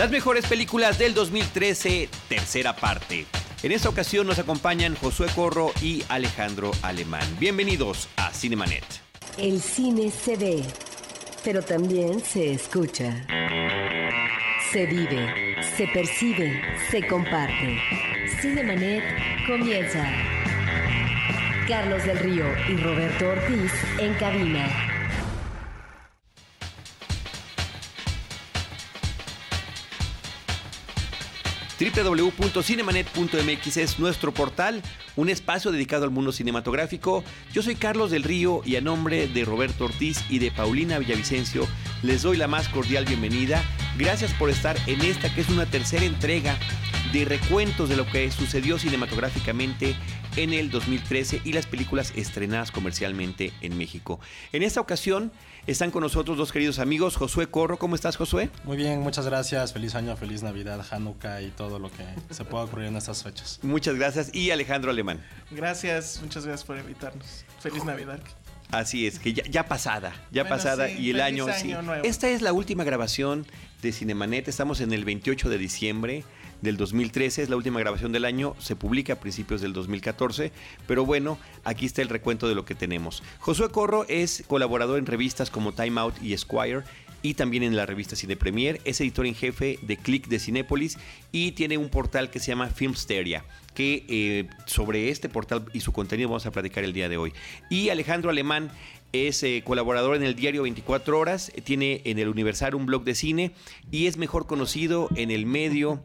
Las mejores películas del 2013, tercera parte. En esta ocasión nos acompañan Josué Corro y Alejandro Alemán. Bienvenidos a Cinemanet. El cine se ve, pero también se escucha. Se vive, se percibe, se comparte. Cinemanet comienza. Carlos del Río y Roberto Ortiz en cabina. www.cinemanet.mx es nuestro portal, un espacio dedicado al mundo cinematográfico. Yo soy Carlos del Río y a nombre de Roberto Ortiz y de Paulina Villavicencio les doy la más cordial bienvenida. Gracias por estar en esta que es una tercera entrega de recuentos de lo que sucedió cinematográficamente en el 2013 y las películas estrenadas comercialmente en México. En esta ocasión están con nosotros dos queridos amigos, Josué Corro. ¿Cómo estás, Josué? Muy bien, muchas gracias. Feliz año, feliz Navidad, Hanukkah y todo lo que se pueda ocurrir en estas fechas. Muchas gracias. Y Alejandro Alemán. Gracias, muchas gracias por invitarnos. Feliz Navidad. Así es, que ya, pasada, ya pasada y el año, Esta es la última grabación de Cinemanet, estamos en el 28 de diciembre del 2013, es la última grabación del año, se publica a principios del 2014, pero bueno, aquí está el recuento de lo que tenemos. Josué Corro es colaborador en revistas como Time Out y Esquire y también en la revista Cine Premier, es editor en jefe de Click de Cinépolis y tiene un portal que se llama Filmsteria, que eh, sobre este portal y su contenido vamos a platicar el día de hoy. Y Alejandro Alemán es eh, colaborador en el diario 24 horas, tiene en el Universal un blog de cine y es mejor conocido en el medio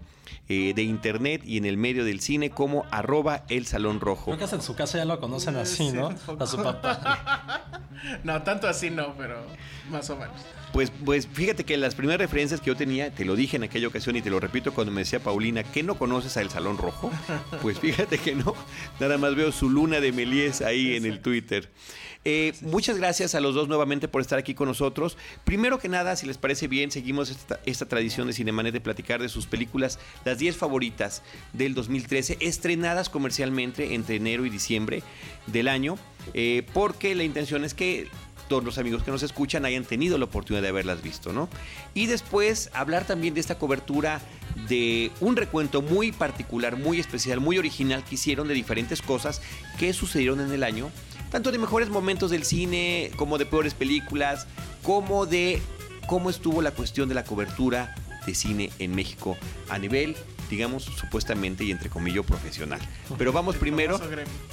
eh, de internet y en el medio del cine como arroba el salón rojo. Creo que en su casa ya lo conocen así, ¿no? A su papá. no, tanto así no, pero más o menos. Pues, pues fíjate que las primeras referencias que yo tenía, te lo dije en aquella ocasión y te lo repito cuando me decía Paulina, ¿que no conoces a El Salón Rojo? Pues fíjate que no, nada más veo su luna de Melies ahí en el Twitter. Eh, muchas gracias a los dos nuevamente por estar aquí con nosotros. Primero que nada, si les parece bien, seguimos esta, esta tradición de Cinemanet de platicar de sus películas, las 10 favoritas del 2013, estrenadas comercialmente entre enero y diciembre del año, eh, porque la intención es que todos los amigos que nos escuchan hayan tenido la oportunidad de haberlas visto, ¿no? Y después hablar también de esta cobertura de un recuento muy particular, muy especial, muy original que hicieron de diferentes cosas que sucedieron en el año, tanto de mejores momentos del cine, como de peores películas, como de cómo estuvo la cuestión de la cobertura de cine en México a nivel digamos, supuestamente y entre comillas profesional. Pero vamos primero,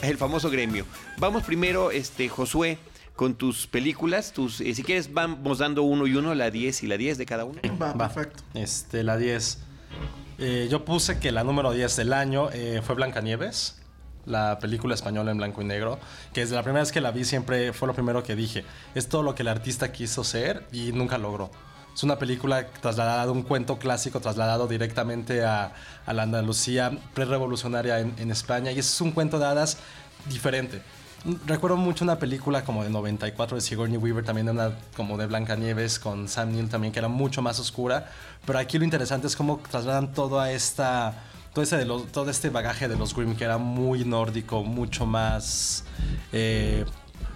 el famoso gremio. Vamos primero, este, Josué, con tus películas. Tus, eh, si quieres, vamos dando uno y uno, la 10 y la 10 de cada uno. Va, perfecto. Este, la 10. Eh, yo puse que la número 10 del año eh, fue Blancanieves, la película española en blanco y negro, que desde la primera vez que la vi siempre fue lo primero que dije. Es todo lo que el artista quiso ser y nunca logró. Es una película trasladada de un cuento clásico, trasladado directamente a, la Andalucía prerevolucionaria en, en España. Y es un cuento de hadas diferente recuerdo mucho una película como de 94 de Sigourney Weaver, también de una como de Blancanieves con Sam Neill también, que era mucho más oscura. Pero aquí lo interesante es cómo trasladan todo esta. Todo, ese de todo este bagaje de los Grimm que era muy nórdico, mucho más eh,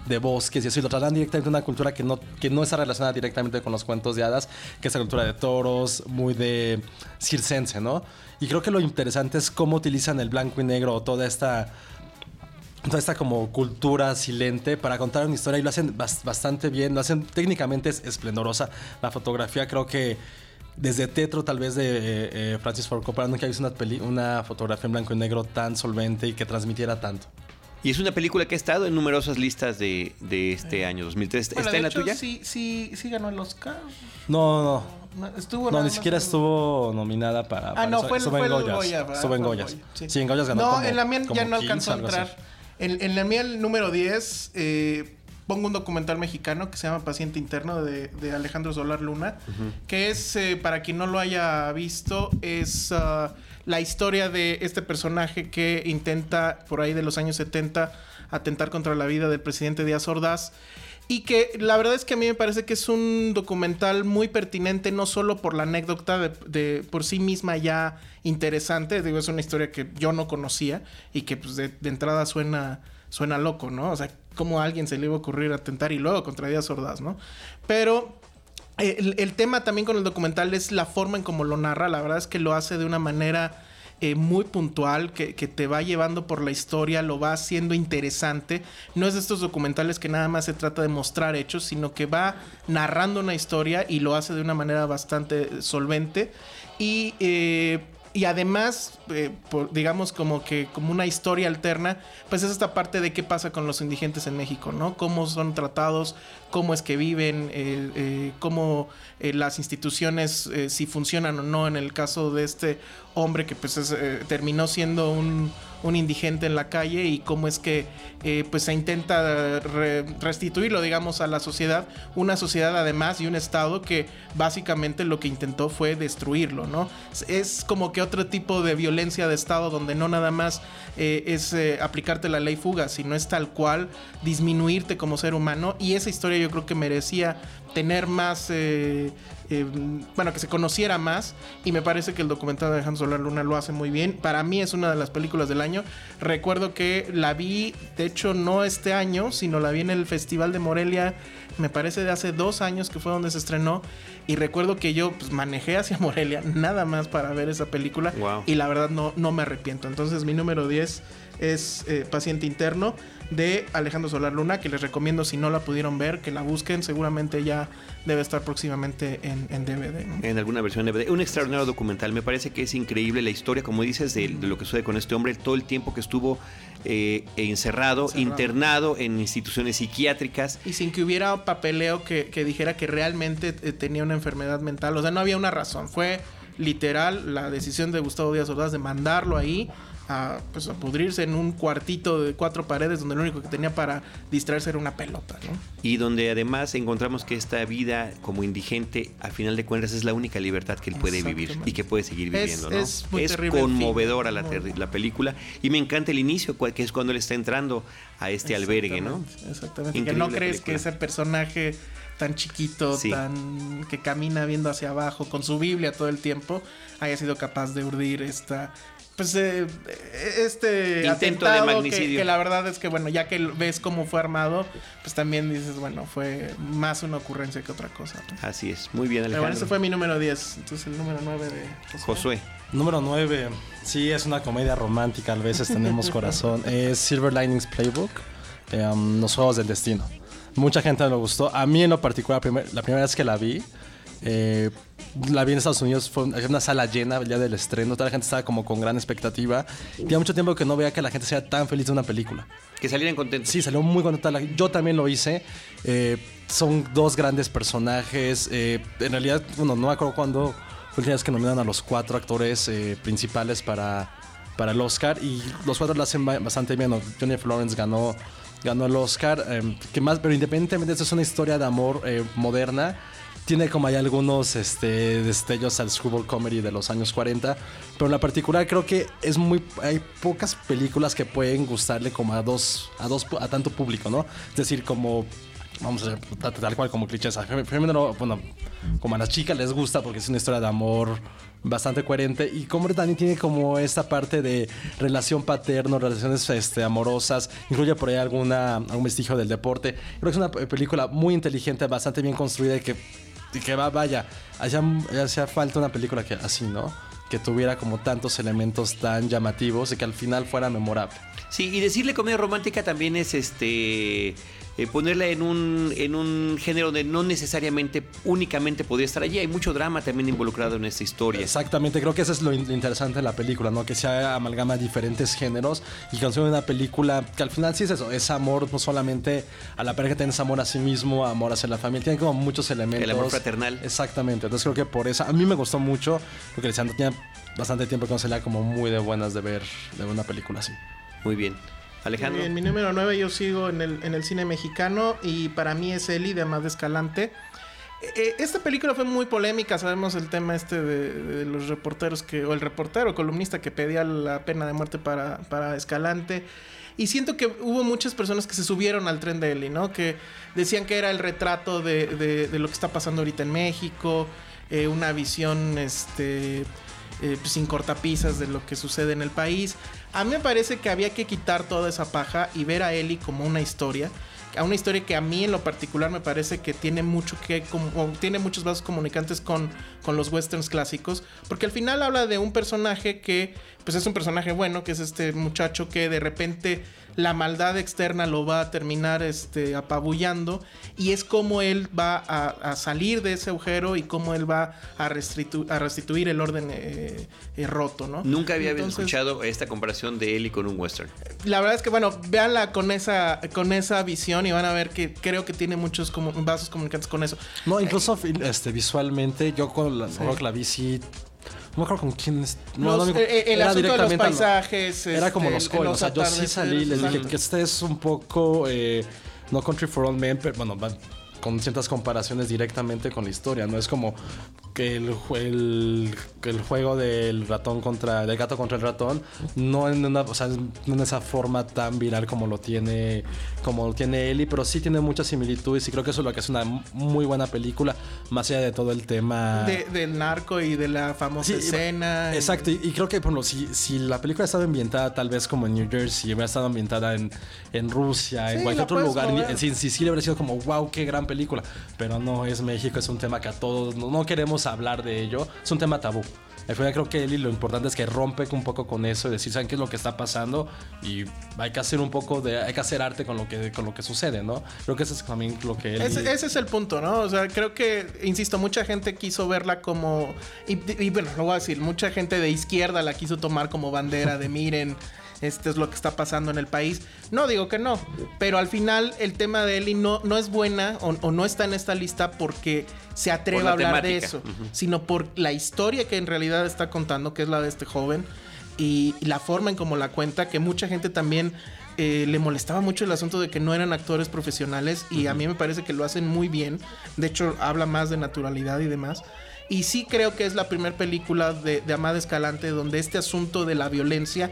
de bosques y así, lo trasladan directamente a una cultura que no, que no está relacionada directamente con los cuentos de hadas, que es la cultura de toros, muy de circense, ¿no? Y creo que lo interesante es cómo utilizan el blanco y negro, toda esta toda esta como cultura silente para contar una historia y lo hacen bastante bien, lo hacen técnicamente es esplendorosa. La fotografía creo que desde Tetro tal vez de eh, eh, Francis Ford Coppola nunca he visto una, una fotografía en blanco y negro tan solvente y que transmitiera tanto. Y es una película que ha estado en numerosas listas de, este año 2003. ¿Está en la tuya? Sí, sí, sí ganó el Oscar. No, no. Estuvo no, ni siquiera estuvo nominada para. Ah, no, fue, fue, en Goyas. Estuvo en Goyas. Sí. en Goyas ganó. No, en la mía ya no alcanzó a entrar. En, la mía, el número 10, eh, pongo un documental mexicano que se llama Paciente Interno de, Alejandro Solar Luna, que es, eh, para quien no lo haya visto, es uh, la historia de este personaje que intenta, por ahí de los años 70, atentar contra la vida del presidente Díaz Ordaz. Y que la verdad es que a mí me parece que es un documental muy pertinente, no solo por la anécdota de, por sí misma ya interesante, digo, es una historia que yo no conocía y que pues de, entrada suena, suena loco, ¿no? O sea, cómo a alguien se le iba a ocurrir atentar y luego contra Díaz Ordaz, ¿no? Pero el, tema también con el documental es la forma en cómo lo narra. La verdad es que lo hace de una manera eh, muy puntual, que, te va llevando por la historia, lo va haciendo interesante. No es de estos documentales que nada más se trata de mostrar hechos, sino que va narrando una historia y lo hace de una manera bastante solvente. Y eh, y además, eh, digamos como que como una historia alterna, pues es esta parte de qué pasa con los indigentes en México, ¿no? Cómo son tratados, cómo es que viven, eh, eh, cómo las instituciones, si funcionan o no. En el caso de este hombre que pues terminó siendo un un indigente en la calle y cómo es que eh, pues se intenta restituirlo, digamos, a la sociedad. Una sociedad además y un Estado que básicamente lo que intentó fue destruirlo, ¿no? Es como que otro tipo de violencia de Estado donde no nada más eh, es eh, aplicarte la ley fuga, sino es tal cual disminuirte como ser humano. Y esa historia yo creo que merecía tener más eh, bueno, que se conociera más. Y me parece que el documental de Alejandro Solar Luna lo hace muy bien. Para mí es una de las películas del año. Recuerdo que la vi, de hecho, no este año, sino la vi en el Festival de Morelia, me parece de hace dos años que fue donde se estrenó. Y recuerdo que yo pues, manejé hacia Morelia nada más para ver esa película. Y la verdad no, no me arrepiento. Entonces mi número 10 es eh, Paciente Interno de Alejandro Solar Luna, que les recomiendo si no la pudieron ver, que la busquen, seguramente ya debe estar próximamente en, DVD. En alguna versión DVD. Un extraordinario documental, me parece que es increíble la historia, como dices, de, lo que sucede con este hombre, todo el tiempo que estuvo eh, encerrado, internado en instituciones psiquiátricas. Y sin que hubiera papeleo que, que dijera que realmente eh, tenía una enfermedad mental, o sea, no había una razón, fue literal la decisión de Gustavo Díaz Ordaz de mandarlo ahí a, pues, a pudrirse en un cuartito de cuatro paredes donde lo único que tenía para distraerse era una pelota, ¿no? Y donde además encontramos que esta vida como indigente, a final de cuentas, es la única libertad que él puede vivir y que puede seguir viviendo, es, ¿no? Es, conmovedora la, la, película y me encanta el inicio, que es cuando él está entrando a este albergue, ¿no? Exactamente. que no crees que ese personaje tan chiquito, tan que camina viendo hacia abajo con su Biblia todo el tiempo, haya sido capaz de urdir esta pues eh, este intento de magnicidio. que, la verdad es que bueno ya que ves cómo fue armado pues también dices bueno fue más una ocurrencia que otra cosa así es. Muy bien Alejandro Pero bueno ese fue mi número 10 entonces el número 9 de Josué, número 9 sí es una comedia romántica a veces tenemos corazón. Es Silver Linings Playbook um, los juegos del destino. Mucha gente le gustó. A mí en lo particular la primera vez que la vi eh, la vi en Estados Unidos, fue una sala llena el día del estreno, toda la gente estaba como con gran expectativa. Tenía mucho tiempo que no veía que la gente sea tan feliz de una película. Que salieran contentos. Sí, salió muy contenta. Yo también lo hice. Eh, son dos grandes personajes. Eh, en realidad, bueno, no me acuerdo cuándo fue el día que nominaron a los cuatro actores principales para, para el Oscar. Y los cuatro lo hacen bastante bien. Johnny Florence ganó, ganó el Oscar. que más, pero independientemente, esto es una historia de amor moderna tiene como hay algunos este, destellos al screwball comedy de los años 40, pero en la particular creo que es muy hay pocas películas que pueden gustarle como a dos a dos a tanto público, ¿no? Es decir, como vamos a ver, tal cual como clichés. bueno, como a las chicas les gusta porque es una historia de amor bastante coherente y como también tiene como esta parte de relación paterno, relaciones este, amorosas, incluye por ahí alguna, algún vestigio del deporte. Creo que es una película muy inteligente, bastante bien construida y que y que va, vaya, hacía, falta una película que así, ¿no? Que tuviera como tantos elementos tan llamativos y que al final fuera memorable. Sí, y decirle comedia romántica también es este eh, ponerla en un, en un género donde no necesariamente únicamente podría estar allí. Hay mucho drama también involucrado en esta historia. Exactamente, creo que eso es lo interesante de la película, ¿no? Que se amalgama diferentes géneros y que una película que al final sí es eso, es amor no solamente a la pareja, tienes amor a sí mismo, amor hacia la familia, tiene como muchos elementos. El amor fraternal. Exactamente, entonces creo que por eso, a mí me gustó mucho, porque decían, tenía bastante tiempo que no como muy de buenas de ver de una película así. Muy bien. Alejandro. En mi número 9 yo sigo en el, en el cine mexicano y para mí es Eli de de Escalante. Eh, eh, esta película fue muy polémica, sabemos el tema este de, los reporteros que, o el reportero columnista que pedía la pena de muerte para, para Escalante. Y siento que hubo muchas personas que se subieron al tren de Eli, ¿no? Que decían que era el retrato de, de, lo que está pasando ahorita en México, eh, una visión este, pues, sin cortapisas de lo que sucede en el país. A mí me parece que había que quitar toda esa paja y ver a Ellie como una historia. a una historia que a mí en lo particular me parece que tiene mucho que tiene muchos vasos comunicantes con, con los westerns clásicos, porque al final habla de un personaje que pues es un personaje bueno, que es este muchacho que de repente la maldad externa lo va a terminar este, apabullando y es como él va a, salir de ese agujero y cómo él va a, restituir el orden eh, eh, roto, ¿no? Nunca había escuchado esta comparación de él y con un western. La verdad es que, bueno, véanla con esa, con esa visión y van a ver que creo que tiene muchos como, vasos comunicantes con eso. No, incluso este, visualmente, yo con la, la vi no me acuerdo con quién. No, no, eh, el asunto de los paisajes. era como este, los coins. O sea, yo sí salí y les dije que este es un poco. Eh, no Country for All Men, pero bueno, con ciertas comparaciones directamente con la historia. No es como que el, el, el, juego del ratón contra del gato contra el ratón no en una, o sea, no en esa forma tan viral como lo tiene como lo tiene Eli, pero sí tiene muchas similitudes y creo que eso es lo que es una muy buena película, más allá de todo el tema del narco y de la famosa escena. Exacto, y, creo que por si, si la película estaba ambientada tal vez como en New Jersey, hubiera estado ambientada en, en Rusia, en cualquier otro lugar, en, Sicilia hubiera sido como wow, qué gran película, pero no es México, es un tema que a todos no queremos hablar de ello, es un tema tabú. Creo que Eli lo importante es que rompe un poco con eso y decir, ¿saben qué es lo que está pasando? Y hay que hacer un poco de, hay que hacer arte con lo que, con lo que sucede, ¿no? Creo que ese es también lo que Ese, es el punto, ¿no? O sea, creo que, insisto, mucha gente quiso verla como, y, y bueno, lo voy a decir, mucha gente de izquierda la quiso tomar como bandera de miren esto es lo que está pasando en el país. No digo que no, pero al final el tema de Eli no, no es buena o, no está en esta lista porque se atreve a hablar de eso, sino por la historia que en realidad está contando, que es la de este joven, y, la forma en cómo la cuenta, que mucha gente también eh, le molestaba mucho el asunto de que no eran actores profesionales y a mí me parece que lo hacen muy bien. De hecho, habla más de naturalidad y demás. Y sí creo que es la primera película de, de Amada Escalante donde este asunto de la violencia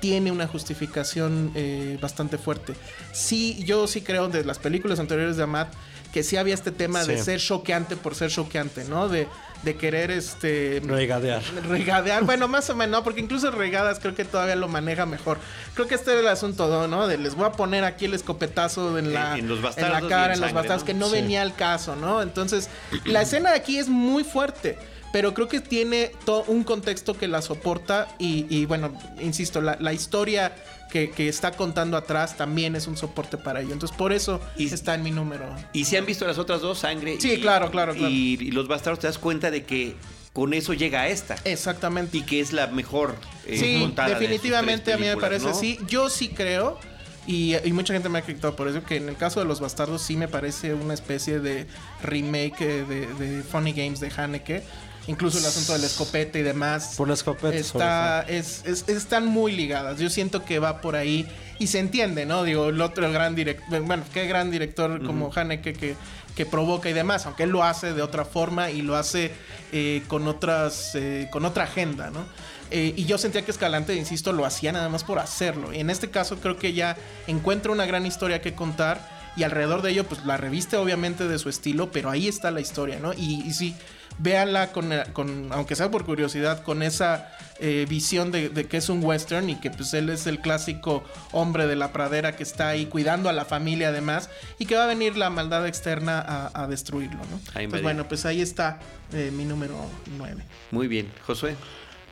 tiene una justificación eh, bastante fuerte. Sí, yo sí creo de las películas anteriores de Amat que sí había este tema de ser choqueante por ser choqueante, ¿no? De, de querer este regadear. Regadear, bueno, más o menos, porque incluso regadas creo que todavía lo maneja mejor. Creo que este era el asunto, ¿no? De les voy a poner aquí el escopetazo en la, en, la cara, en los bastardos, que no venía al caso, ¿no? Entonces, la escena de aquí es muy fuerte pero creo que tiene todo un contexto que la soporta y, bueno, insisto, la, historia que, está contando atrás también es un soporte para ello. Entonces, por eso está en mi número. ¿Y si han visto las otras dos, Sangre? Sí, claro, claro, claro. Y, los bastardos, te das cuenta de que con eso llega a esta. Exactamente. Y que es la mejor eh, sí, definitivamente a mí me parece sí. Yo sí creo. Y, mucha gente me ha criticado por eso, que en el caso de los bastardos sí me parece una especie de remake de, de Funny Games de Haneke incluso el asunto del escopete y demás. Por la escopeta. Está, es, están muy ligadas. Yo siento que va por ahí y se entiende, ¿no? Digo, el otro gran director, bueno, qué gran director como Haneke que, que provoca y demás, aunque él lo hace de otra forma y lo hace eh, con otras, eh, con otra agenda, ¿no? Eh, y yo sentía que Escalante, insisto, lo hacía nada más por hacerlo. Y en este caso creo que ya encuentra una gran historia que contar y alrededor de ello, pues la reviste obviamente de su estilo, pero ahí está la historia, ¿no? Y, y sí, véanla con, con, aunque sea por curiosidad, con esa eh, visión de, que es un western y que pues él es el clásico hombre de la pradera que está ahí cuidando a la familia además y que va a venir la maldad externa a, destruirlo, ¿no? Pues bueno, pues ahí está eh, mi número 9. Muy bien, Josué.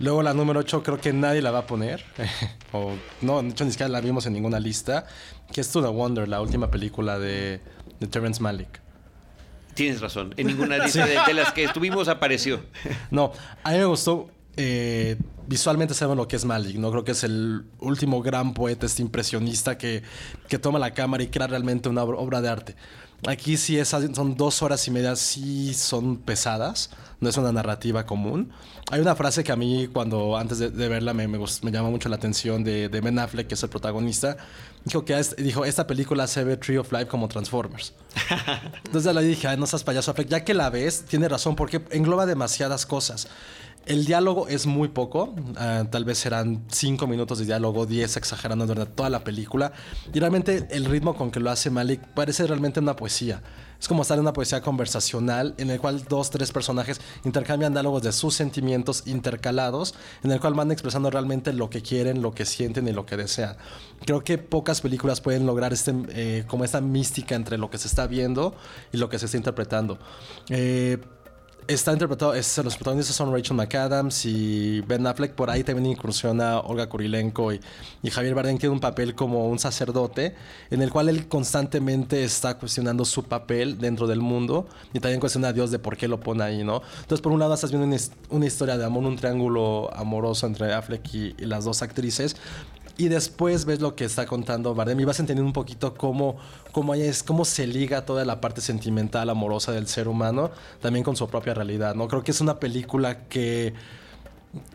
Luego la número 8 creo que nadie la va a poner. o no, de hecho ni siquiera la vimos en ninguna lista. Que es To The Wonder, la última película de, de Terrence Malick. Tienes razón. En ninguna lista de, las que estuvimos apareció. No, a mí me gustó. Eh, visualmente sabemos lo que es Malik, ¿no? Creo que es el último gran poeta, este impresionista que, que toma la cámara y crea realmente una obra de arte. Aquí sí es, son dos horas y media, sí son pesadas, no es una narrativa común. Hay una frase que a mí, cuando antes de, verla, me, me, llama mucho la atención de, de, Ben Affleck, que es el protagonista. Dijo que dijo, esta película se ve Tree of Life como Transformers. Entonces le dije, no seas payaso Affleck, ya que la ves, tiene razón, porque engloba demasiadas cosas. El diálogo es muy poco, ah, tal vez serán 5 minutos de diálogo, 10 exagerando verdad toda la película. Y realmente el ritmo con que lo hace Malik parece realmente una poesía. Es como estar en una poesía conversacional en el cual dos, tres personajes intercambian diálogos de sus sentimientos intercalados, en el cual van expresando realmente lo que quieren, lo que sienten y lo que desean. Creo que pocas películas pueden lograr este, eh, como esta mística entre lo que se está viendo y lo que se está interpretando. Eh, Está interpretado, es, los protagonistas son Rachel McAdams y Ben Affleck. Por ahí también incursiona Olga Kurilenko y, Javier Bardem tiene un papel como un sacerdote en el cual él constantemente está cuestionando su papel dentro del mundo y también cuestiona a Dios de por qué lo pone ahí, ¿no? Entonces, por un lado, estás viendo una, historia de amor, un triángulo amoroso entre Affleck y las dos actrices, y después ves lo que está contando Bardem y vas entendiendo un poquito cómo, cómo, es, cómo se liga toda la parte sentimental, amorosa del ser humano, también con su propia realidad, ¿no? Creo que es una película que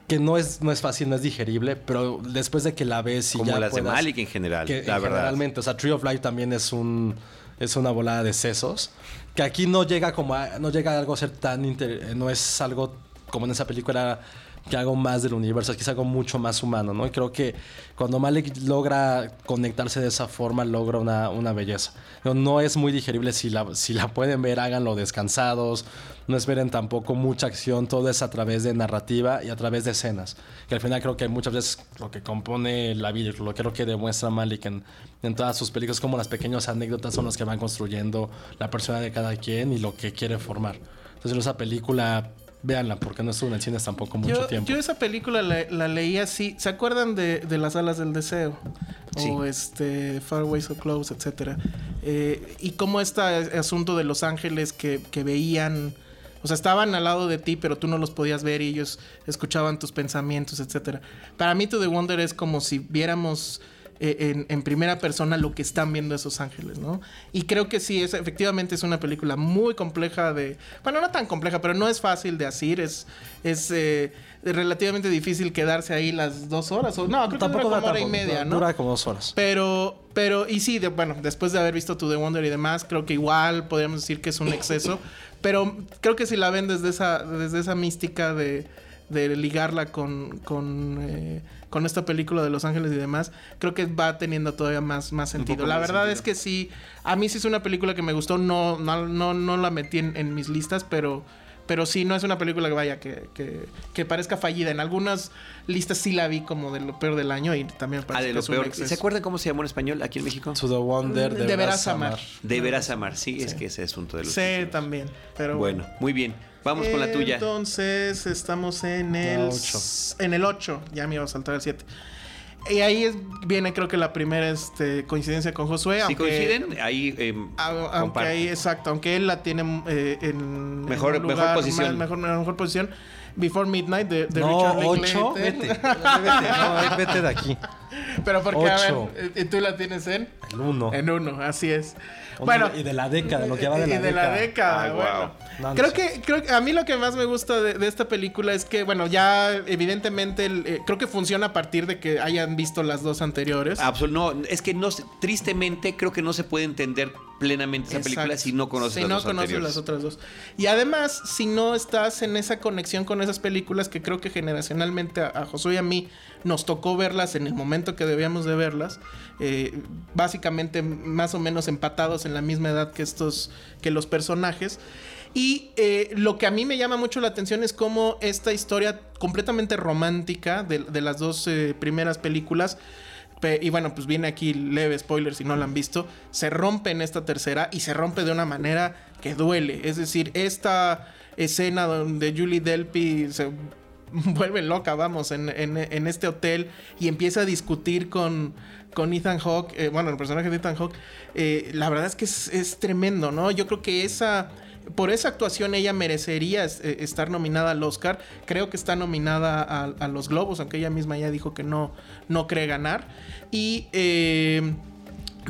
que no es, no es fácil, no es digerible, pero después de que la ves y Como las de Malik en general, la verdad. Generalmente, o sea, Tree of Life también es un es una volada de sesos, que aquí no llega como no llega a algo a ser tan no es algo como en esa película que hago más del universo, que es algo mucho más humano, ¿no? Y creo que cuando Malik logra conectarse de esa forma, logra una, una belleza. No, es muy digerible, si la, si la pueden ver, háganlo descansados, no esperen tampoco mucha acción, todo es a través de narrativa y a través de escenas. Que al final creo que muchas veces lo que compone la vida, lo que creo que demuestra Malik en, en todas sus películas, como las pequeñas anécdotas son las que van construyendo la persona de cada quien y lo que quiere formar. Entonces esa película Véanla, porque no estuvo en el cine tampoco mucho tiempo. Yo esa película la, leí así. ¿Se acuerdan de, las alas del deseo? O este, Far Away So Close, etcétera. Eh, y cómo este asunto de Los Ángeles que, que veían... O sea, estaban al lado de ti, pero tú no los podías ver y ellos escuchaban tus pensamientos, etcétera. Para mí, To The Wonder es como si viéramos eh, en, primera persona lo que están viendo esos ángeles, ¿no? Y creo que sí, es, efectivamente es una película muy compleja de... Bueno, no tan compleja, pero no es fácil de asir, es... es eh, relativamente difícil quedarse ahí las dos horas. O, no, creo que dura como hora y media, ¿no? Dura como dos horas. Pero, pero, y sí, bueno, después de haber visto To The Wonder y demás, creo que igual podríamos decir que es un exceso. pero creo que si la ven desde esa, desde esa mística de, de ligarla con, con eh, con esta película de Los Ángeles y demás, creo que va teniendo todavía más, más sentido. La verdad es que sí, a mí sí es una película que me gustó, no, no, no, no la metí en, mis listas, pero pero sí, no es una película que vaya, que, que, parezca fallida. En algunas listas sí la vi como de lo peor del año y también me parece ah, de lo peor. ¿Se acuerdan cómo se llamó en español aquí en México? To the Wonder, de, Veras amar. De Veras amar, sí, es que ese asunto de los... Sí, también, pero... Bueno, muy bien. Vamos con la tuya. Entonces, estamos en el 8. En el 8, ya me iba a saltar el 7. Y ahí viene, creo que la primera este, coincidencia con Josué. Si coinciden, ahí. Eh, aunque ahí, exacto, aunque él la tiene eh, en. Mejor, mejor posición. Mejor, mejor posición. Before Midnight de, de no, Richard 8, vete. vete. No, vete de aquí. Pero porque, a ver, eh, ¿tú la tienes en? El 1. En 1, así es. Bueno, y de la década, lo que va de la década. Y de la década, bueno. creo, que, creo que a mí lo que más me gusta de, esta película es que, bueno, ya evidentemente eh, creo que funciona a partir de que hayan visto las dos anteriores. Absolutamente. No, es que no, tristemente creo que no se puede entender plenamente esa película si no conoces si las no conoces las otras dos. Y además, si no estás en esa conexión con esas películas que creo que generacionalmente a, a Josué y a mí nos tocó verlas en el momento que debíamos de verlas, eh, básicamente más o menos empatados en la misma edad que estos, que los personajes. Y eh, lo que a mí me llama mucho la atención es cómo esta historia completamente romántica de, las dos eh, primeras películas, y bueno, pues viene aquí leve spoiler si no la han visto, se rompe en esta tercera y se rompe de una manera que duele. Es decir, esta escena donde Julie Delpy se vuelve loca, vamos, en, este hotel y empieza a discutir con, con Ethan Hawke, eh, bueno, el personaje de Ethan Hawke, eh, la verdad es que es, tremendo, ¿no? Yo creo que esa, por esa actuación ella merecería eh, estar nominada al Oscar, creo que está nominada a, los Globos, aunque ella misma ya dijo que no, no cree ganar. Y,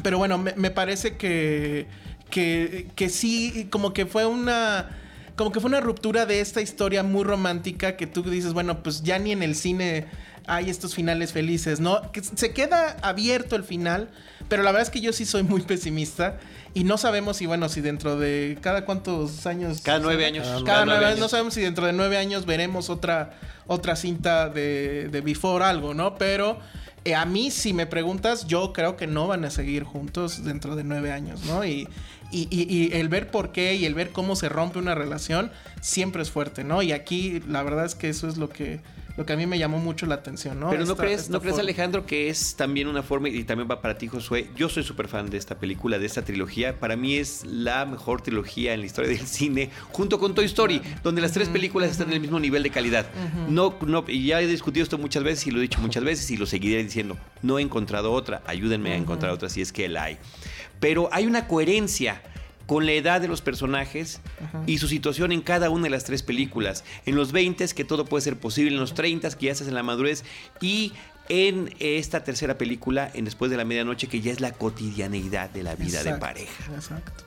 pero bueno, me, me parece que, que, que sí, como que fue una como que fue una ruptura de esta historia muy romántica que tú dices, bueno, pues ya ni en el cine hay estos finales felices, ¿no? Que se queda abierto el final, pero la verdad es que yo sí soy muy pesimista y no sabemos si, bueno, si dentro de cada cuántos años... Cada nueve años. Cada, nueve años. No sabemos si dentro de nueve años veremos otra, otra cinta de, de Before algo, ¿no? Pero... Eh, a mí, si me preguntas, yo creo que no van a seguir juntos dentro de nueve años, ¿no? Y, y, y, el ver por qué y el ver cómo se rompe una relación siempre es fuerte, ¿no? Y aquí la verdad es que eso es lo que lo que a mí me llamó mucho la atención, ¿no? Pero no crees, ¿no crees Alejandro que es también una forma, y también va para ti Josué, yo soy súper fan de esta película, de esta trilogía, para mí es la mejor trilogía en la historia del cine, junto con Toy Story, donde las tres películas están en el mismo nivel de calidad. No, no, y ya he discutido esto muchas veces y lo he dicho muchas veces y lo seguiré diciendo, no he encontrado otra, ayúdenme a encontrar otra si es que la hay. Pero hay una coherencia con la edad de los personajes y su situación en cada una de las tres películas. En los 20 que todo puede ser posible, en los 30 que ya estás en la madurez y en esta tercera película, en Después de la Medianoche, que ya es la cotidianeidad de la vida de pareja.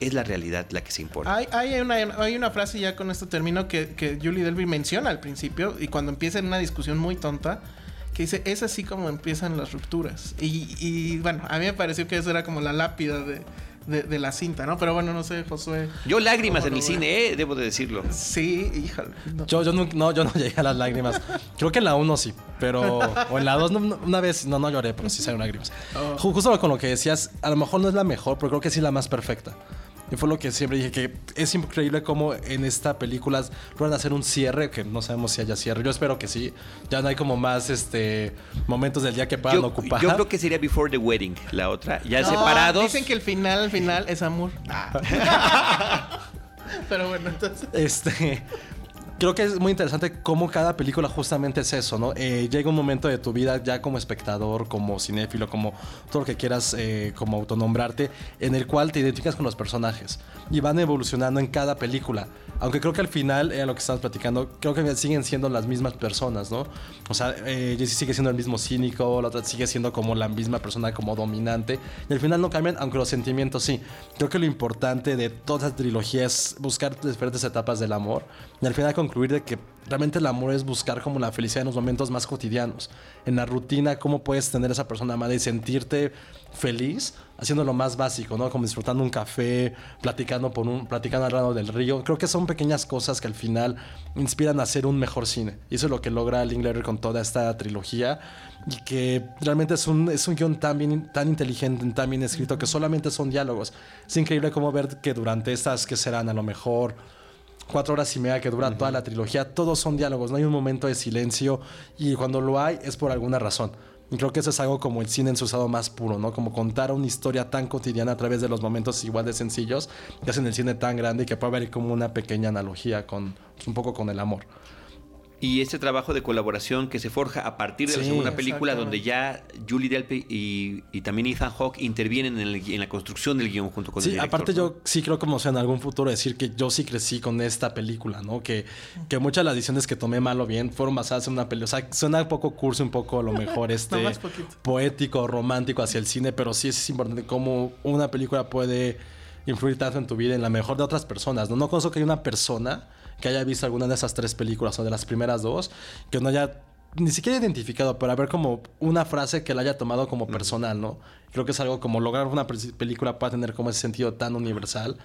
Es la realidad la que se importa. Hay, hay, una, hay una frase, ya con esto termino, que, que Julie Delby menciona al principio, y cuando empieza en una discusión muy tonta, que dice, es así como empiezan las rupturas. Y, y bueno, a mí me pareció que eso era como la lápida de, de, la cinta, ¿no? Pero bueno, no sé, Josué. Yo lágrimas en mi cine, eh, debo de decirlo. Sí, híjole. Yo, yo no, yo no llegué a las lágrimas. Creo que en la 1 sí, pero. O en la 2, una vez, no, no lloré, pero sí salieron lágrimas. Oh. Justo con lo que decías, a lo mejor no es la mejor, pero creo que sí la más perfecta. Y fue lo que siempre dije, que es increíble cómo en esta película van a hacer un cierre, que no sabemos si haya cierre. Yo espero que sí. Ya no hay como más este momentos del día que puedan ocupar. Yo creo que sería Before the Wedding, la otra. Ya separados. Dicen que el final, el final es amor. Pero bueno, entonces. Este creo que es muy interesante cómo cada película justamente es eso, ¿no? Eh, llega un momento de tu vida ya como espectador, como cinéfilo, como todo lo que quieras eh, como autonombrarte, en el cual te identificas con los personajes y van evolucionando en cada película. Aunque creo que al final, eh, lo que estamos platicando, creo que siguen siendo las mismas personas, ¿no? O sea, eh, Jesse sigue siendo el mismo cínico, la otra sigue siendo como la misma persona como dominante. Y al final no cambian, aunque los sentimientos sí. Creo que lo importante de toda esta trilogía es buscar diferentes etapas del amor. Y al final concluir de que realmente el amor es buscar como la felicidad en los momentos más cotidianos. En la rutina, cómo puedes tener esa persona amada y sentirte feliz haciendo lo más básico, ¿no? Como disfrutando un café, platicando por un platicando al lado del río. Creo que son pequeñas cosas que al final inspiran a hacer un mejor cine. Y eso es lo que logra Linklater con toda esta trilogía y que realmente es un, es un guion tan, bien, tan inteligente, tan bien escrito que solamente son diálogos. Es increíble cómo ver que durante estas que serán a lo mejor cuatro horas y media que dura toda la trilogía, todos son diálogos, no hay un momento de silencio y cuando lo hay es por alguna razón. Y creo que eso es algo como el cine en su usado más puro, ¿no? Como contar una historia tan cotidiana a través de los momentos igual de sencillos que hacen el cine tan grande y que puede haber como una pequeña analogía con un poco con el amor y este trabajo de colaboración que se forja a partir de la segunda película donde ya Julie Delpy y, también Ethan Hawke intervienen en, la construcción del guion junto con sí, el director. aparte yo sí creo como sea en algún futuro decir que yo sí crecí con esta película, ¿no? Que, que muchas de las decisiones que tomé mal o bien fueron basadas en una película. O sea, suena un poco curso, un poco a lo mejor este poético, romántico hacia el cine, pero sí es importante cómo una película puede influir tanto en tu vida, en la mejor de otras personas, ¿no? No conozco que hay una persona que haya visto alguna de esas tres películas o de las primeras dos, que no haya ni siquiera identificado, pero haber como una frase que la haya tomado como personal, ¿no? Creo que es algo como lograr una película pueda tener como ese sentido tan universal,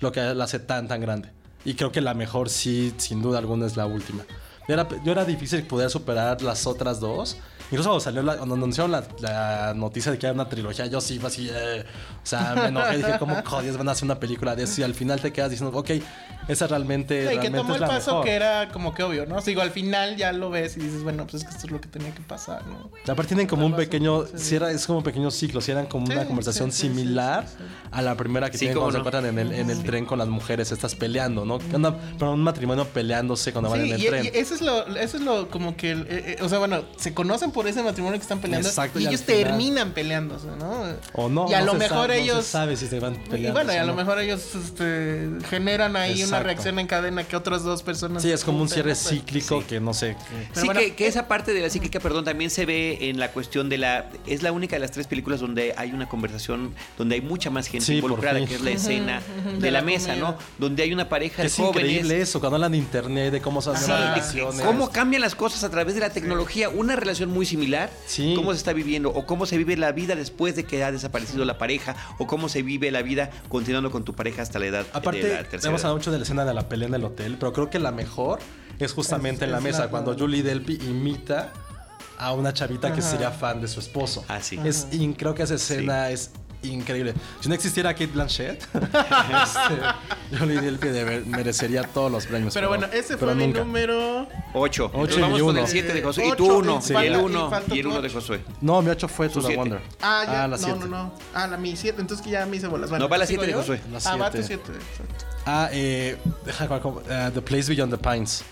lo que la hace tan, tan grande. Y creo que la mejor, sí, sin duda alguna, es la última. Era, yo era difícil poder superar las otras dos. Incluso cuando salió la, cuando anunciaron la, noticia de que era una trilogía, yo sí fue así, eh, o sea, me enojé, dije, ¿cómo jodidos van a hacer una película de eso? Y al final te quedas diciendo, ok, esa realmente. y que tomó el paso que era como que obvio, ¿no? O sea, digo, al final ya lo ves y dices, bueno, pues es que esto es lo que tenía que pasar, ¿no? aparte tienen como un pequeño, si era, es como un pequeño ciclo, si eran como una conversación similar a la primera que tienen cuando se encuentran en el, en el tren con las mujeres, estás peleando, ¿no? pero un matrimonio peleándose cuando van en el tren. Y eso es lo, eso es lo como que, eh, eh, o sea, bueno, se conocen por ese matrimonio que están peleando y, ellos terminan peleándose, ¿no? O no. Y a lo mejor ellos. No se sabe si se van peleando. Y bueno, y a lo mejor ellos este, generan ahí una reacción en cadena que otras dos personas. Sí, es como un cierre cíclico que no sé. sí, que, esa parte de la cíclica, perdón, también se ve en la cuestión de la. Es la única de las tres películas donde hay una conversación, donde hay mucha más gente involucrada, que es la escena de, la, mesa, ¿no? Donde hay una pareja de es jóvenes. Es increíble eso, cuando hablan de internet, de cómo se hacen las relaciones. Cómo cambian las cosas a través de la tecnología. Una relación muy similar? Sí. ¿Cómo se está viviendo? ¿O cómo se vive la vida después de que ha desaparecido la pareja? ¿O cómo se vive la vida continuando con tu pareja hasta la edad Aparte, de la tercera hemos hablado mucho de la escena de la pelea en el hotel, pero creo que la mejor es justamente en la es mesa, la- cuando Julie Delpy imita a una chavita que sería fan de su esposo. Ah, sí. Es creo que esa escena es increíble. Si no existiera Kate Blanchett, este, Julie Delpy debe- merecería todos los premios. Pero bueno, ese pero fue mi nunca. número. Ocho. Ocho Entonces vamos y con uno. el siete de Josué. Eh, y tú ocho, uno. y el falta- uno. y falta Y el tu uno de ocho. Josué. No, mi 8 fue To Su The siete. Wonder. Ah, ya. la no, 7. no, no. Ah, la mi 7. Entonces que ya me hice bolas. Bueno, No, va la ¿sigo siete de yo? Josué. La Ah, va tu siete. 7. Exacto. Ah, eh, deja ver cómo- ah, The Place Beyond the Pines.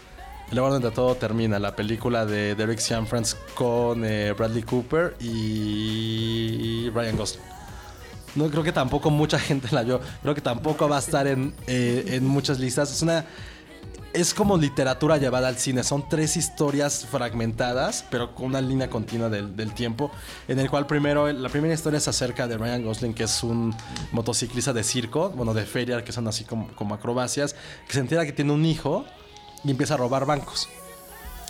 El lugar donde todo termina, la película de Derek Cianfrance con eh, Bradley Cooper y Ryan Gosling. No creo que tampoco mucha gente la vio. Creo que tampoco va a estar en, eh, en muchas listas. Es una es como literatura llevada al cine. Son tres historias fragmentadas, pero con una línea continua del, del tiempo. En el cual primero, la primera historia es acerca de Ryan Gosling, que es un motociclista de circo, bueno, de feria, que son así como, como acrobacias, que se entera que tiene un hijo y empieza a robar bancos.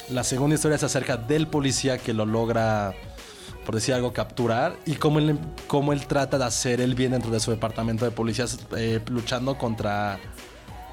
La segunda historia es acerca del policía que lo logra, por decir algo, capturar y cómo él, cómo él trata de hacer el bien dentro de su departamento de policías, eh, luchando contra,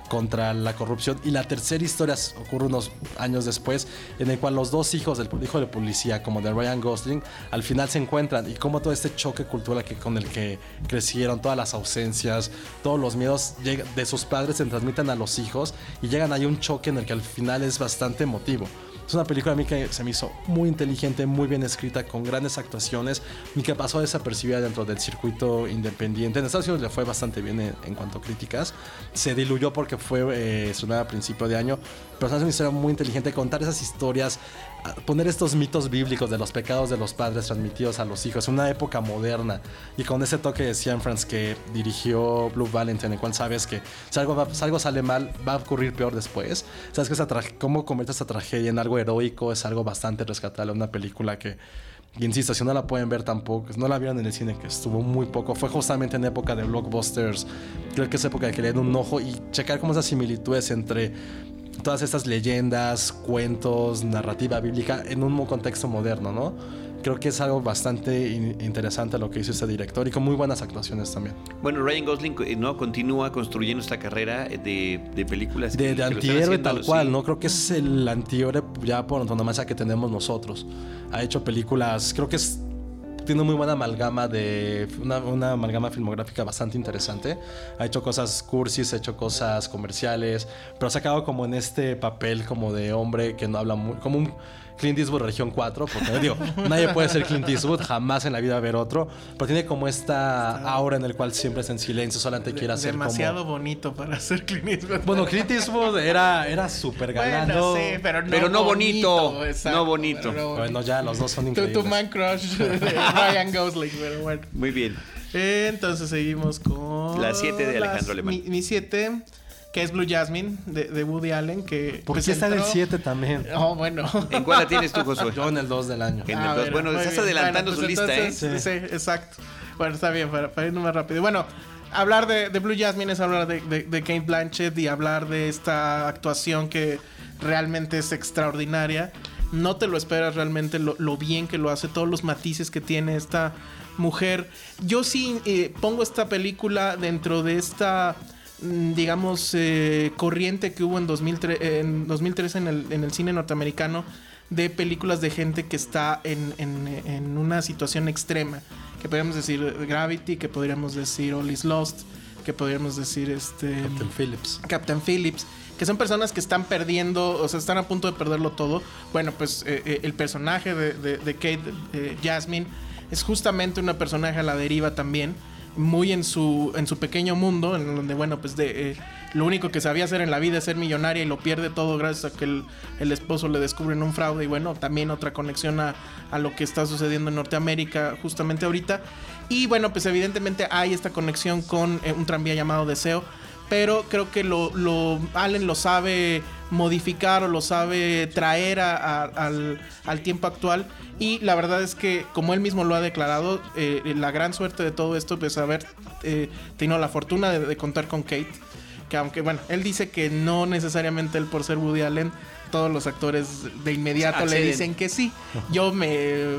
contra la corrupción. Y la tercera historia ocurre unos años después, en el cual los dos hijos, del hijo de policía como de Ryan Gosling, al final se encuentran y cómo todo este choque cultural que, con el que crecieron, todas las ausencias, todos los miedos de sus padres se transmiten a los hijos y llegan ahí un choque en el que al final es bastante emotivo. Es una película a mí que se me hizo muy inteligente, muy bien escrita, con grandes actuaciones y que pasó desapercibida dentro del circuito independiente. En Estados Unidos le fue bastante bien en, cuanto a críticas. Se diluyó porque fue eh, estrenada a principio de año, pero es una historia muy inteligente. Contar esas historias, poner estos mitos bíblicos de los pecados de los padres transmitidos a los hijos, una época moderna y con ese toque de Cianfrance que dirigió Blue Valentine, en cual sabes que si algo, algo sale mal, va a ocurrir peor después. Sabes que esa cómo convierte esta tragedia en algo heroico es algo bastante rescatable. Una película que, insisto, si no la pueden ver tampoco, no la vieron en el cine, que estuvo muy poco. Fue justamente en época de blockbusters. Creo que es época de que le den un ojo y checar cómo esas similitudes entre todas estas leyendas, cuentos, narrativa bíblica en un contexto moderno, ¿no? Creo que es algo bastante in- interesante lo que hizo este director y con muy buenas actuaciones también. Bueno, Ryan Gosling eh, no continúa construyendo esta carrera de, de películas. De, que antihéroe tal sí. cual, ¿no? Creo que es el antihéroe ya por antonomasia que tenemos nosotros. Ha hecho películas, creo que es tiene muy buena amalgama de una, una amalgama filmográfica bastante interesante. Ha hecho cosas cursis, ha hecho cosas comerciales, pero se ha quedado como en este papel como de hombre que no habla muy, como un Clint Eastwood región 4, porque digo, nadie puede ser Clint Eastwood, jamás en la vida va a haber otro, pero tiene como esta aura en el cual siempre es en silencio, solamente quiere hacer como Demasiado bonito para hacer Clint Eastwood. bueno, Clint Eastwood era, era súper galán. Bueno, ¿no? sí, pero no, Pero no bonito, exacto, no bonito. pero no Bueno, ya los dos son Tu, increíbles. tu man crush de Ryan Gosling, pero bueno. Muy bien. Entonces seguimos con... La siete de las- Alejandro Alemán. Mi, mi siete, que es Blue Jasmine, de, de Woody Allen, que... ¿Por pues, qué está en el entró- 7 también? Oh, bueno. ¿En cuál la tienes tú, Josué? Yo en el 2 del año. En el A dos. ver, Bueno, estás bien. adelantando Bueno, su pues lista, ¿eh? Sí. exacto. Bueno, está bien, para, para ir más rápido. Bueno, hablar de, de Blue Jasmine es hablar de, de, de Kate Blanchett y hablar de esta actuación que realmente es extraordinaria. No te lo esperas realmente lo, lo bien que lo hace, todos los matices que tiene esta mujer. Yo sí eh, pongo esta película dentro de esta digamos, eh, corriente que hubo en, 2003, en 2013 en el, en el cine norteamericano de películas de gente que está en, en- en una situación extrema. Que podríamos decir Gravity, que podríamos decir All is Lost, que podríamos decir este... Captain Phillips. Captain Phillips, que son personas que están perdiendo, o sea, están a punto de perderlo todo. Bueno, pues eh, eh, el personaje de, de- de Kate eh, Jasmine es justamente una personaje a la deriva también, muy en su, en su pequeño mundo, en donde, bueno, pues de, eh, lo único que sabía hacer en la vida es ser millonaria y lo pierde todo gracias a que el, el esposo le descubren un fraude y bueno, también otra conexión a, a lo que está sucediendo en Norteamérica justamente ahorita. Y bueno, pues evidentemente hay esta conexión con eh, un tranvía llamado Deseo, pero creo que lo, lo- Allen lo sabe modificar o lo sabe traer a- al, al tiempo actual y la verdad es que como él mismo lo ha declarado eh, la gran suerte de todo esto es haber eh, tenido la fortuna de contar con Kate que aunque, bueno, él dice que no necesariamente él por ser Woody Allen, todos los actores de inmediato le dicen que sí. Yo me,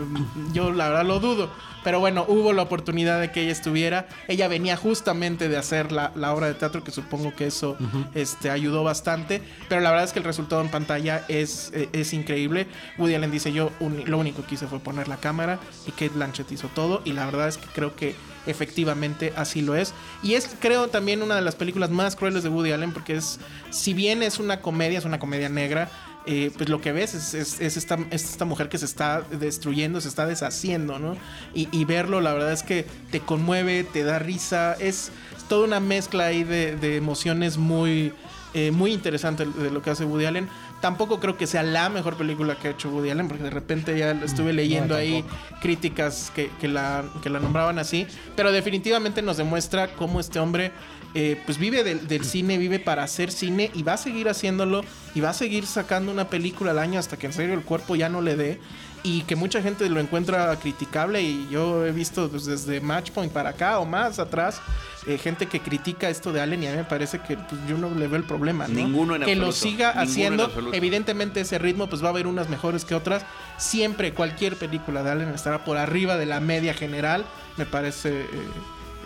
yo la verdad lo dudo. Pero bueno, hubo la oportunidad de que ella estuviera. Ella venía justamente de hacer la, obra de teatro, que supongo que eso este, ayudó bastante. Pero la verdad es que el resultado en pantalla es, eh, es increíble. Woody Allen dice, yo lo único que hice fue poner la cámara y Kate Blanchett hizo todo. Y la verdad es que creo que efectivamente así lo es. Y es, creo, también una de las películas más crueles de Woody Allen, porque es, si bien es una comedia, es una comedia negra, eh, pues lo que ves es, esta, esta, mujer que se está destruyendo, se está deshaciendo, ¿no? Y, verlo, la verdad es que te conmueve, te da risa, es toda una mezcla ahí de, emociones muy, eh, muy interesante de lo que hace Woody Allen. Tampoco creo que sea la mejor película que ha hecho Woody Allen, porque de repente ya estuve mm, leyendo ahí críticas que, que, la, que la nombraban así, pero definitivamente nos demuestra cómo este hombre eh, pues vive del, cine, vive para hacer cine y va a seguir haciéndolo y va a seguir sacando una película al año hasta que en serio el cuerpo ya no le dé y que mucha gente lo encuentra criticable y yo he visto pues, desde Matchpoint para acá o más atrás eh, gente que critica esto de Allen y a mí me parece que pues, yo no le veo el problema, Ninguno en Que lo siga haciendo, evidentemente ese ritmo pues va a haber unas mejores que otras, siempre cualquier película de Allen estará por arriba de la media general, me parece... Eh,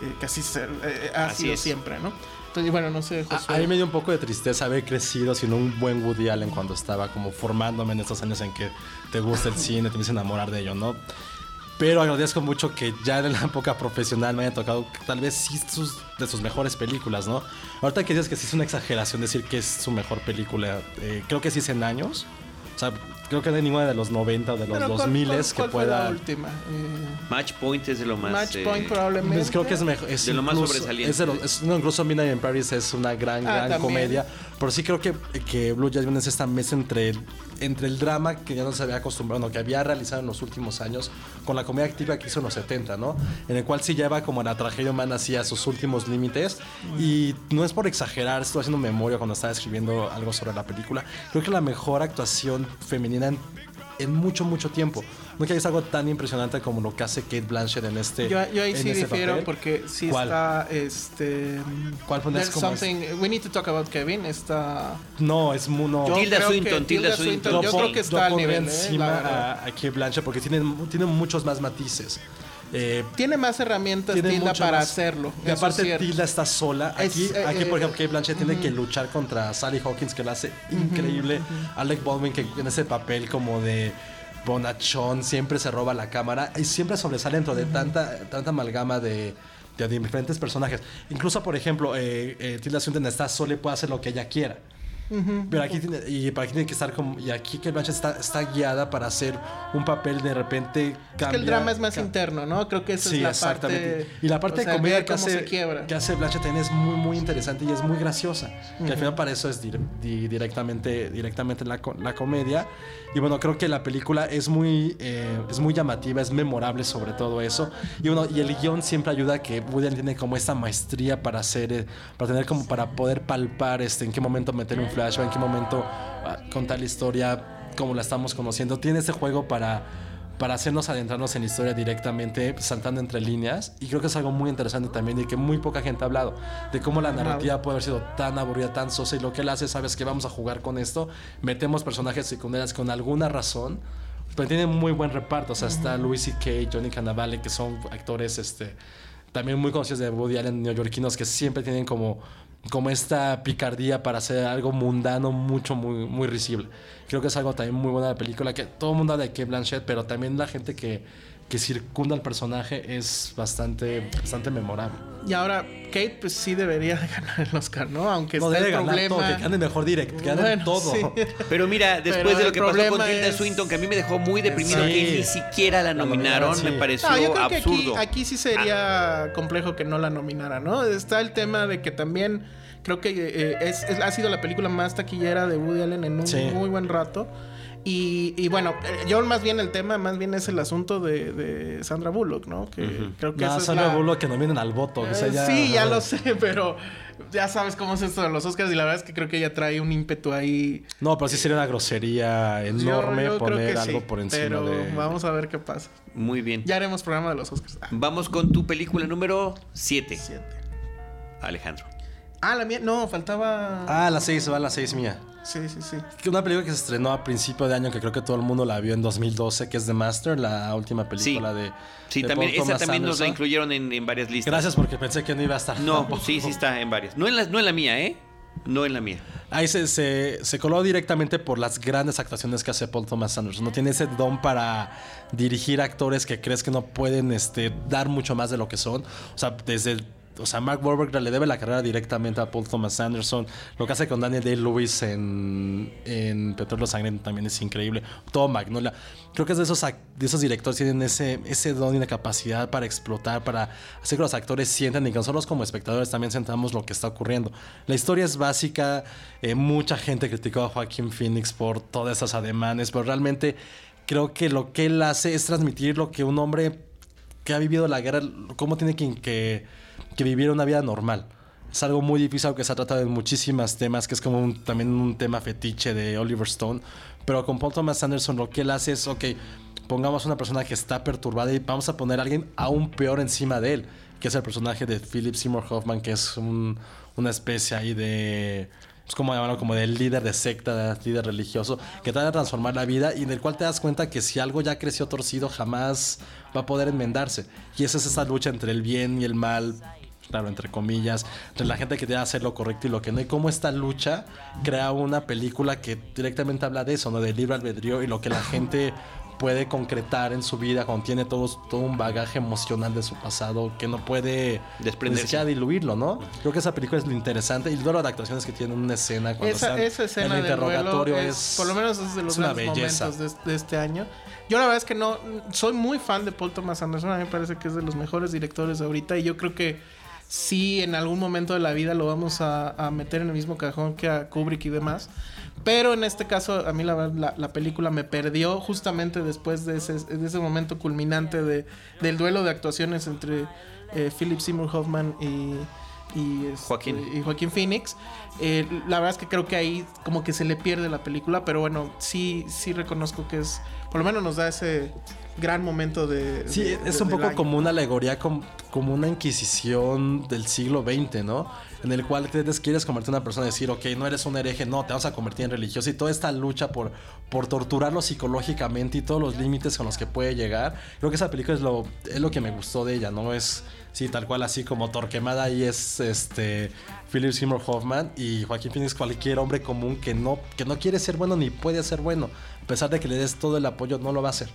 eh, casi ser, eh, ha sido siempre, ¿no? Entonces, bueno, no sé, A, mí me dio un poco de tristeza haber crecido sin un buen Woody Allen cuando estaba como formándome en estos años en que te gusta el cine, te empiezas a enamorar de ello, ¿no? Pero agradezco mucho que ya en la época profesional me haya tocado tal vez sí sus, de sus mejores películas, ¿no? Ahorita que dices que sí es una exageración decir que es su mejor película, eh, creo que sí es en años. O sea, creo que no hay ninguna de los 90 o de los 2000 que pueda. la última? Eh, Match Point es de lo más. Match Point eh, probablemente. Pues creo que es mejor. Es de lo más sobresaliente. Es no, incluso Midnight in Paris es una gran, ah, gran comedia. Pero sí creo que, que Blue Jasmine es esta mesa entre entre el drama que ya no se había acostumbrado, que había realizado en los últimos años, con la comedia activa que hizo en los 70, ¿no? En el cual sí lleva como la tragedia humana así a sus últimos límites. Y no es por exagerar, estoy haciendo memoria cuando estaba escribiendo algo sobre la película. Creo que la mejor actuación femenina en en mucho, mucho tiempo. Nunca es algo tan impresionante como lo que hace Kate Blanchett en este Yo, yo ahí sí difiero porque sí está este ¿Cuál pones something we need to talk about Kevin está No, es muy no. Tilda Swinton, Tilda Swinton. Yo, creo que está al nivel ¿eh? encima a, a, Kate Blanchett porque tiene, tiene muchos más matices. Eh, tiene más herramientas Tilda para hacerlo. Y aparte Tilda está sola. Aquí, eh, aquí por ejemplo, Kate Blanchett tiene que luchar contra Sally Hawkins, que lo hace increíble. Alec Baldwin, que en ese papel como de bonachón, siempre se roba la cámara y siempre sobresale dentro de tanta, tanta amalgama de, de, diferentes personajes. Incluso, por ejemplo, eh, eh Tilda Swinton está sola y puede hacer lo que ella quiera. Pero aquí tiene, y para aquí tiene que estar como. Y aquí que Blanchett está, está guiada para hacer un papel de repente. Cambia, es que el drama es más interno, ¿no? Creo que esa es la exactamente. parte. Y la parte de comedia que hace, que hace Blanchett también es muy, muy interesante y es muy graciosa. Que al final para eso es directamente, directamente la, la comedia. Y bueno, creo que la película es muy, eh, es muy llamativa, es memorable sobre todo eso. Y bueno, y el guion siempre ayuda a que Woody tiene como esta maestría para hacer, eh, para tener como para poder palpar este, en qué momento meter un flash en qué momento ah, contar la historia como la estamos conociendo. Tiene ese juego para para hacernos adentrarnos en la historia directamente, saltando entre líneas. Y creo que es algo muy interesante también y que muy poca gente ha hablado. De cómo la narrativa puede haber sido tan aburrida, tan sosa. Y lo que él hace, sabes que vamos a jugar con esto. Metemos personajes secundarios con alguna razón. Pero tiene muy buen reparto. O sea, está Louis C.K., Johnny Cannavale, que son actores este, también muy conocidos de Woody Allen, neoyorquinos, que siempre tienen como como esta picardía para hacer algo mundano mucho, muy, muy risible. Creo que es algo también muy bueno de la película, que todo el mundo habla de Kate Blanchett, pero también la gente que, que circunda al personaje es bastante, bastante memorable. Y ahora, Kate, pues sí debería ganar el Oscar, ¿no? Aunque no, está el problema... Todo, que gane mejor direct, que gane todo. Pero mira, después de lo que pasó con Tilda Swinton, que a mí me dejó muy deprimido que ni siquiera la nominaron, me pareció absurdo. aquí, sí sería complejo que no la nominara, ¿no? Está el tema de que también creo que eh, es, ha sido la película más taquillera de Woody Allen en un muy buen rato. Y, bueno, eh, yo más bien el tema, más bien es el asunto de, Sandra Bullock, ¿no? Que creo que no, Sandra Bullock que nominen al voto. Eh, sí, ya lo sé, pero ya sabes cómo es esto de los Oscars y la verdad es que creo que ella trae un ímpetu ahí. No, pero sí sería una grosería enorme poner algo por encima pero vamos a ver qué pasa. Muy bien. Ya haremos programa de los Oscars. Vamos con tu película número 7. 7. Alejandro. Ah, la mía. No, faltaba. Ah, la 6, va la 6 mía. Sí, sí, sí. Una película que se estrenó a principio de año, que creo que todo el mundo la vio en 2012, que es The Master, la última película de. Sí, también, esa también nos la incluyeron en, varias listas. Gracias porque pensé que no iba a estar. No, sí, sí está en varias. No en la, no en la mía, ¿eh? No en la mía. Ahí se, se, coló directamente por las grandes actuaciones que hace Paul Thomas Anderson. No tiene ese don para dirigir actores que crees que no pueden este, dar mucho más de lo que son. O sea, desde o sea, Mark Wahlberg le debe la carrera directamente a Paul Thomas Anderson. Lo que hace con Daniel Day-Lewis en, en Petróleo Sangriento también es increíble. Todo Magnolia. Creo que es de esos, de esos directores que tienen ese, ese don y la capacidad para explotar, para hacer que los actores sientan y que nosotros como espectadores también sentamos lo que está ocurriendo. La historia es básica. Eh, mucha gente criticó a Joaquín Phoenix por todas esas ademanes, pero realmente creo que lo que él hace es transmitir lo que un hombre que ha vivido la guerra, cómo tiene que, que que viviera una vida normal. Es algo muy difícil, aunque se ha tratado en muchísimos temas, que es como también un tema fetiche de Oliver Stone. Pero con Paul Thomas Anderson lo que él hace es, ok, pongamos una persona que está perturbada y vamos a poner a alguien aún peor encima de él, que es el personaje de Philip Seymour Hoffman, que es una especie ahí de es como llamarlo, como del líder de secta, líder religioso, que trata de transformar la vida y del cual te das cuenta que si algo ya creció torcido, jamás va a poder enmendarse. Y esa es esa lucha entre el bien y el mal, claro, entre comillas, entre la gente que debe hacer lo correcto y lo que no. Y cómo esta lucha crea una película que directamente habla de eso, ¿no? Del libre albedrío y lo que la gente puede concretar en su vida cuando tiene todo, todo un bagaje emocional de su pasado que no puede desprenderse ya diluirlo, ¿no? Creo que esa película es lo interesante y luego las actuaciones que tiene una escena cuando esa, esa escena el interrogatorio es, por lo menos es de los grandes momentos de, este año. Yo la verdad es que no soy muy fan de Paul Thomas Anderson, a mí me parece que es de los mejores directores de ahorita y yo creo que sí en algún momento de la vida lo vamos a, meter en el mismo cajón que a Kubrick y demás. Pero en este caso, a mí la, la, película me perdió justamente después de ese, de ese momento culminante de, del duelo de actuaciones entre eh, Philip Seymour Hoffman y, y, este, Joaquín. y Joaquín Phoenix. Eh, la verdad es que creo que ahí como que se le pierde la película, pero bueno, sí, sí reconozco que es, por lo menos nos da ese gran momento de... Sí, es un poco como una alegoría, como, como una inquisición del siglo XX, ¿no? en el cual te quieres convertir en una persona y decir, ok, no eres un hereje, no, te vas a convertir en religioso y toda esta lucha por, por torturarlo psicológicamente y todos los límites con los que puede llegar. Creo que esa película es lo, es lo que me gustó de ella, ¿no? Es, sí, tal cual así como Torquemada ahí es este Philip Seymour Hoffman y Joaquín Phoenix cualquier hombre común que no, que no quiere ser bueno ni puede ser bueno. A pesar de que le des todo el apoyo, no lo va a hacer.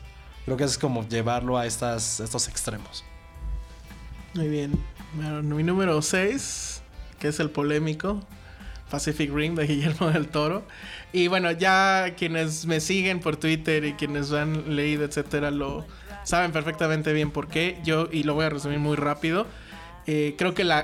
Creo que es como llevarlo a estas, estos extremos. Muy bien. Mi número 6 que es el polémico Pacific Rim de Guillermo del Toro. Y bueno, ya quienes me siguen por Twitter y quienes han leído, etcétera, lo saben perfectamente bien por qué. Yo, y lo voy a resumir muy rápido. Eh, creo que la,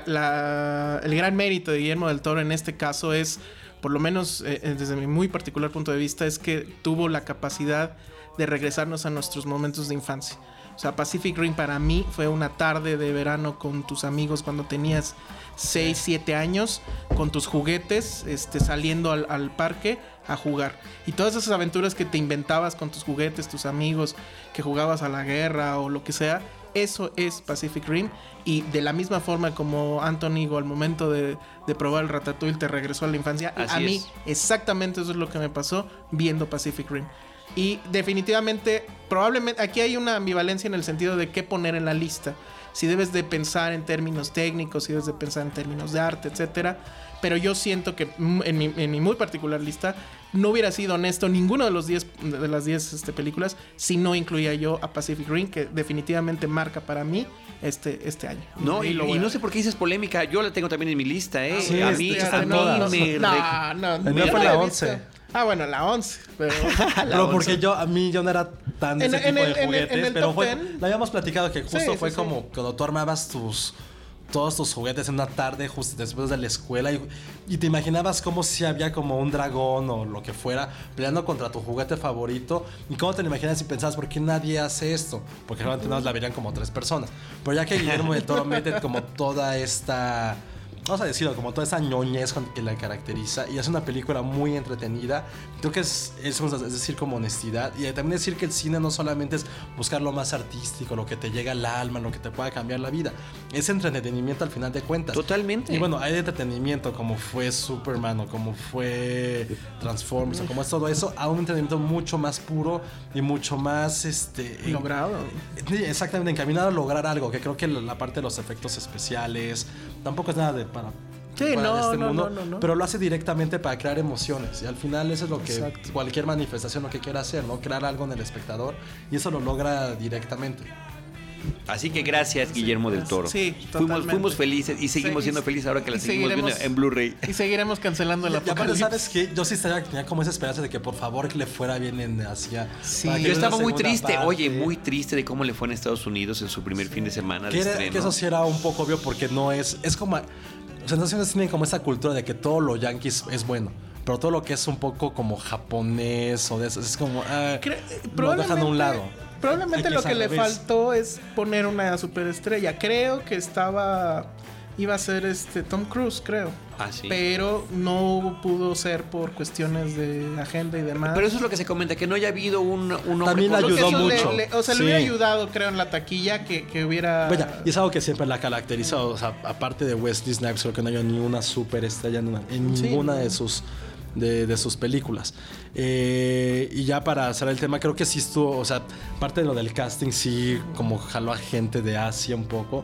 el gran mérito de Guillermo del Toro en este caso es, por lo menos eh, eh, desde mi muy particular punto de vista, es que tuvo la capacidad de regresarnos a nuestros momentos de infancia. O sea, Pacific Rim para mí fue una tarde de verano con tus amigos cuando tenías 6, 7 años con tus juguetes, este, saliendo al, parque a jugar. Y todas esas aventuras que te inventabas con tus juguetes, tus amigos, que jugabas a la guerra o lo que sea, eso es Pacific Rim. Y de la misma forma como Anthony al momento de, probar el Ratatouille te regresó a la infancia, a mí exactamente eso es lo que me pasó viendo Pacific Rim. Y definitivamente, probablemente aquí hay una ambivalencia en el sentido de qué poner en la lista si debes de pensar en términos técnicos, si debes de pensar en términos de arte, etcétera. Pero yo siento que en mi, muy particular lista no hubiera sido honesto ninguno de los 10 de las 10 este, películas si no incluía yo a Pacific Rim, que definitivamente marca para mí este, este año. No, y, no sé por qué dices polémica. Yo la tengo también en mi lista, ¿eh? Sí, a mí, a mí me. No, no, no. fue la 11. Ah, bueno, la 11. Pero, pero porque yo, a mí yo no era tan de ese tipo de juguetes. pero fue, lo habíamos platicado que justo fue como cuando tú armabas tus todos tus juguetes en una tarde justo después de la escuela y, te imaginabas como si había como un dragón o lo que fuera peleando contra tu juguete favorito. Y cómo te lo imaginas y pensabas por qué nadie hace esto porque realmente nos la verían como tres personas. Pero ya que Guillermo de Toro mete como toda esta vamos a decirlo, como toda esa ñoñez que la caracteriza y es una película muy entretenida. Creo que es, es, decir, como honestidad y también decir que el cine no solamente es buscar lo más artístico, lo que te llega al alma, lo que te pueda cambiar la vida. Es entretenimiento al final de cuentas. Totalmente. Y bueno, hay entretenimiento como fue Superman o como fue Transformers o como es todo eso, a un entretenimiento mucho más puro y mucho más este logrado. Exactamente, encaminado a lograr algo, que creo que la parte de los efectos especiales tampoco es nada de para Sí, no, este no, no, pero lo hace directamente para crear emociones y al final eso es lo que cualquier manifestación lo que quiera hacer, ¿no? Crear algo en el espectador y eso lo logra directamente. Así que gracias, Guillermo del Toro. Sí, fuimos, fuimos felices y seguimos siendo felices ahora que la seguimos viendo en Blu-ray. Y seguiremos cancelando la apocalipsis. ¿sabes qué? Yo sí tenía como esa esperanza de que por favor que le fuera bien en Asia. Sí, yo estaba muy triste, oye, muy triste de cómo le fue en Estados Unidos en su primer fin de semana de que, que eso sí era un poco obvio porque no es. Es como sensaciones tienen como esa cultura de que todo lo yankees es bueno. Pero todo lo que es un poco como japonés o de eso, es como. Ah, lo dejan a un lado. Probablemente lo que le faltó es poner una superestrella. Creo que estaba. Iba a ser este Tom Cruise, creo. Ah, sí. Pero no pudo ser por cuestiones de agenda y demás. Pero eso es lo que se comenta, que no haya habido un, un hombre También ayudó mucho. o sea, le hubiera ayudado, creo, en la taquilla que, que hubiera. Vaya, y es algo que siempre la ha caracterizado. O sea, aparte de Wesley Snipes, creo que no hay ni una superestrella en, en ninguna de sus de, sus películas. Eh, y ya para hacer el tema, creo que sí estuvo, o sea, parte de lo del casting sí como jaló a gente de Asia un poco.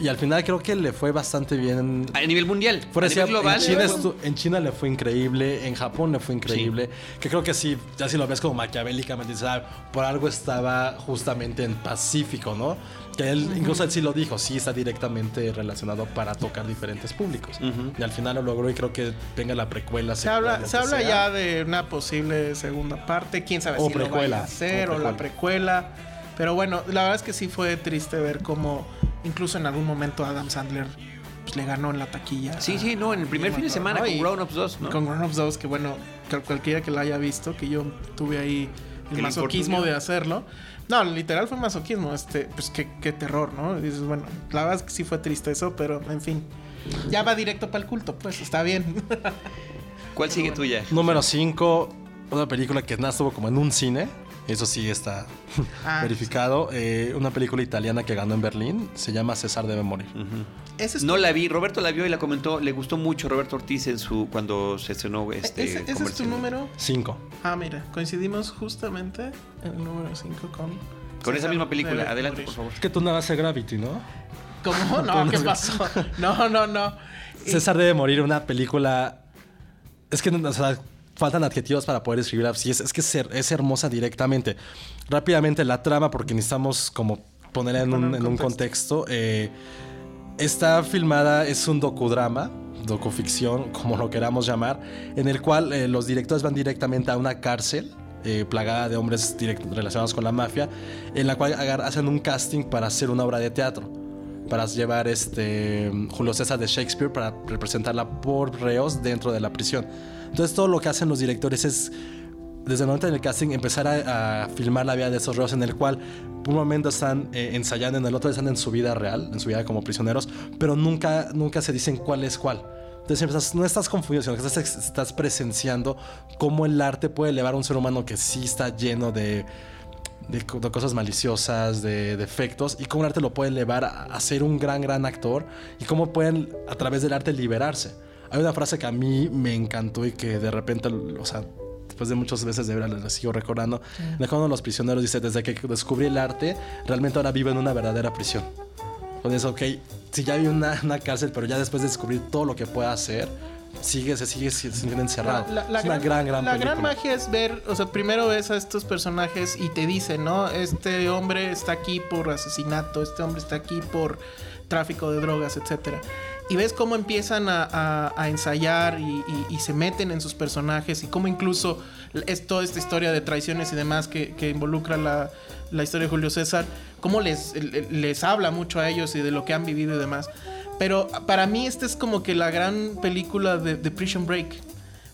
Y al final creo que le fue bastante bien. A nivel mundial. a nivel global. En China, le fue increíble, en Japón le fue increíble. Que creo que sí, ya si lo ves como maquiavélicamente, por algo estaba justamente en Pacífico, ¿no? Que él, incluso él sí lo dijo, sí está directamente relacionado para tocar diferentes públicos. Y al final lo logró y creo que venga la precuela. Se habla, se habla ya de una posible segunda parte, quién sabe si lo va a hacer o, la precuela. Pero bueno, la verdad es que sí fue triste ver cómo incluso en algún momento Adam Sandler pues, le ganó en la taquilla. Sí, sí, no, en el primer fin de semana con Grown Ups 2, ¿no? Con Grown Ups 2, que bueno, cualquiera que la haya visto, que yo tuve ahí el masoquismo de hacerlo. No, literal fue masoquismo. Este, pues qué, qué terror, ¿no? dices, bueno, la verdad es que sí fue triste eso, pero en fin. Ya va directo para el culto, pues está bien. ¿Cuál sigue tuya? Número 5, una película que nada estuvo como en un cine. Eso sí está ah, verificado. Eh, una película italiana que ganó en Berlín. Se llama César debe morir. no la vi. Roberto la vio y la comentó. Le gustó mucho Roberto Ortiz en su cuando se estrenó este. ¿Ese, ¿ese es tu número? 5. Ah, mira. Coincidimos justamente en el número 5 con. Con esa misma película. Adelante, por favor. Es que tú nada hace Gravity, ¿no? ¿Cómo? No, ¿qué pasó? No, no, no. César debe morir, una película. Es que, o sea, faltan adjetivos para poder escribirla. Sí, es, es que es, hermosa directamente. Rápidamente la trama, porque necesitamos como ponerla en un, en un contexto. Eh, está filmada, es un docudrama, docuficción, como lo queramos llamar, en el cual eh, los directores van directamente a una cárcel. Eh, plagada de hombres relacionados con la mafia, en la cual hacen un casting para hacer una obra de teatro para llevar este Julio César de Shakespeare para representarla por reos dentro de la prisión. Entonces todo lo que hacen los directores es desde el momento del casting empezar a, filmar la vida de esos reos en el cual un momento están eh, ensayando, en el otro están en su vida real, en su vida como prisioneros, pero nunca, nunca se dicen cuál es cuál. Entonces no estás confundido, sino que estás, estás presenciando cómo el arte puede elevar a un ser humano que sí está lleno de, de, cosas maliciosas, de defectos, y cómo el arte lo puede elevar a, ser un gran, gran actor, y cómo pueden a través del arte liberarse. Hay una frase que a mí me encantó y que de repente, o sea, después de muchas veces de verla, la sigo recordando. De uno de los prisioneros dice, desde que descubrí el arte, realmente ahora vivo en una verdadera prisión. Entonces, ok, si ya hay una, una cárcel, pero ya después de descubrir todo lo que puede hacer, sigue, se sigue sintiendo encerrado. La, es una gran, gran, La gran magia es ver, o sea, primero ves a estos personajes y te dicen, ¿no? Este hombre está aquí por asesinato, este hombre está aquí por tráfico de drogas, etcétera. Y ves cómo empiezan a, ensayar y, se meten en sus personajes y cómo incluso es toda esta historia de traiciones y demás que, involucra la, historia de Julio César, cómo les, les habla mucho a ellos y de lo que han vivido y demás. Pero para mí esta es como que la gran película de, Prison Break.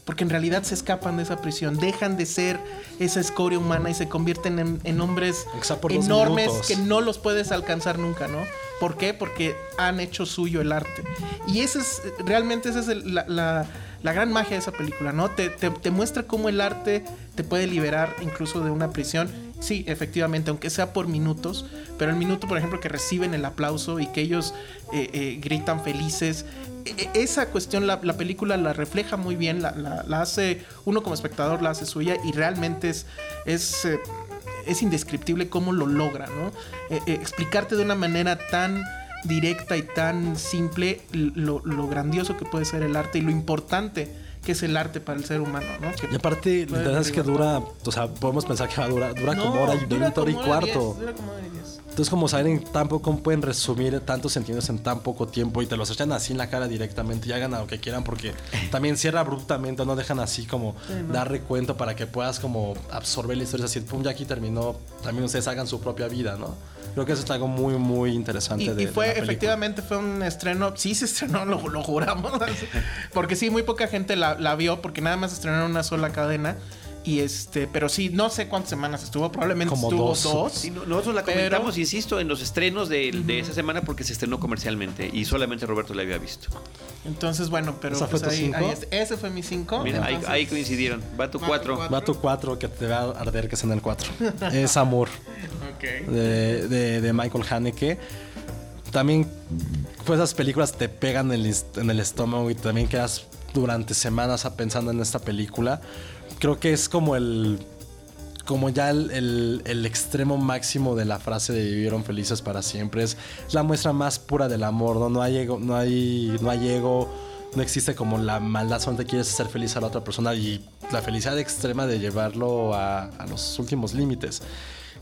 Porque en realidad se escapan de esa prisión, dejan de ser esa escoria humana y se convierten en, hombres enormes que no los puedes alcanzar nunca, ¿no? ¿Por qué? Porque han hecho suyo el arte. Y ese es, realmente esa es la, gran magia de esa película, ¿no? Te, te, muestra cómo el arte te puede liberar incluso de una prisión. Sí, efectivamente, aunque sea por minutos, pero el minuto, por ejemplo, que reciben el aplauso y que ellos eh, eh, gritan felices, e, e, esa cuestión la, película la refleja muy bien, la, hace, uno como espectador la hace suya y realmente es, es eh, es indescriptible cómo lo logra, ¿no? Eh, eh, explicarte de una manera tan directa y tan simple lo, grandioso que puede ser el arte y lo importante que es el arte para el ser humano, ¿no? y aparte, la verdad es que dura, o sea, podemos pensar que va a durar, dura como hora y veinte hora y cuarto. dura como hora y diez. Entonces, como saben, tan poco pueden resumir tantos sentimientos en tan poco tiempo y te los echan así en la cara directamente y hagan lo que quieran porque también cierra abruptamente, no dejan así como dar recuento para que puedas como absorber la historia así, pum, ya aquí terminó, también ustedes hagan su propia vida, ¿no? Creo que eso es algo muy, muy interesante. Y, de, y fue, efectivamente, fue un estreno, sí se estrenó, lo, lo juramos, porque sí, muy poca gente la, la vio porque nada más estrenaron una sola cadena. Y este, pero sí, no sé cuántas semanas estuvo, probablemente estuvo dos. nosotros la comentamos, insisto, en los estrenos de, esa semana porque se estrenó comercialmente y solamente Roberto la había visto. Entonces, bueno, pero pues ahí, ese fue mi cinco. Mira, ahí, coincidieron. Va tu cuatro. Va tu cuatro, que te va a arder que sea en el cuatro. es Amor. de, de, Michael Haneke. También, pues esas películas te pegan en el, en el estómago y también quedas durante semanas pensando en esta película creo que es como el como ya el, extremo máximo de la frase de vivieron felices para siempre. Es la muestra más pura del amor, ¿no? No hay ego, no hay, no hay ego, no existe como la maldad, solamente quieres hacer feliz a la otra persona y la felicidad extrema de llevarlo a los últimos límites.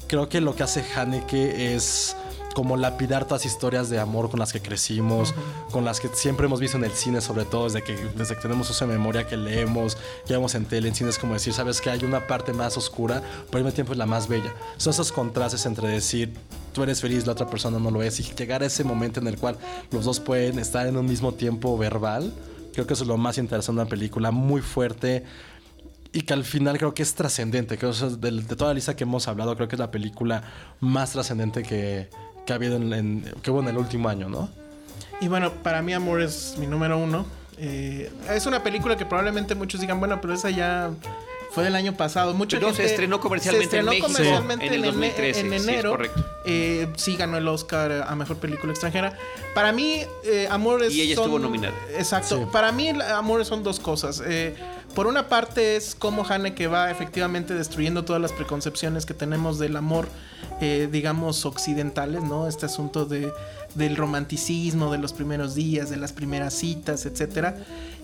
Creo que lo que hace Haneke es como lapidar todas las historias de amor con las que crecimos, con las que siempre hemos visto en el cine, sobre todo desde que, desde que tenemos esa memoria que leemos, que vemos en tele, en cine, es como decir, sabes que hay una parte más oscura, pero al mismo tiempo es la más bella. Son esos contrastes entre decir, tú eres feliz, la otra persona no lo es, y llegar a ese momento en el cual los dos pueden estar en un mismo tiempo verbal, creo que eso es lo más interesante de una película, muy fuerte y que al final creo que es trascendente. Creo que de, toda la lista que hemos hablado, creo que es la película más trascendente que, que ha habido en, que hubo en el último año, ¿no? Y bueno, para mí Amor es mi número uno. Eh, es una película que probablemente muchos digan, bueno, pero esa ya fue del año pasado. Mucha Pero se estrenó comercialmente en México comercialmente en, el 2013, en, enero. Sí, eh, sí, ganó el Oscar a Mejor Película Extranjera. Para mí, eh, Amor es... Y ella estuvo nominada. Exacto. Para mí, Amor son dos cosas. Eh, por una parte es como que va efectivamente destruyendo todas las preconcepciones que tenemos del amor, eh, digamos, occidentales, ¿no? Este asunto de, del romanticismo, de los primeros días, de las primeras citas, etcétera.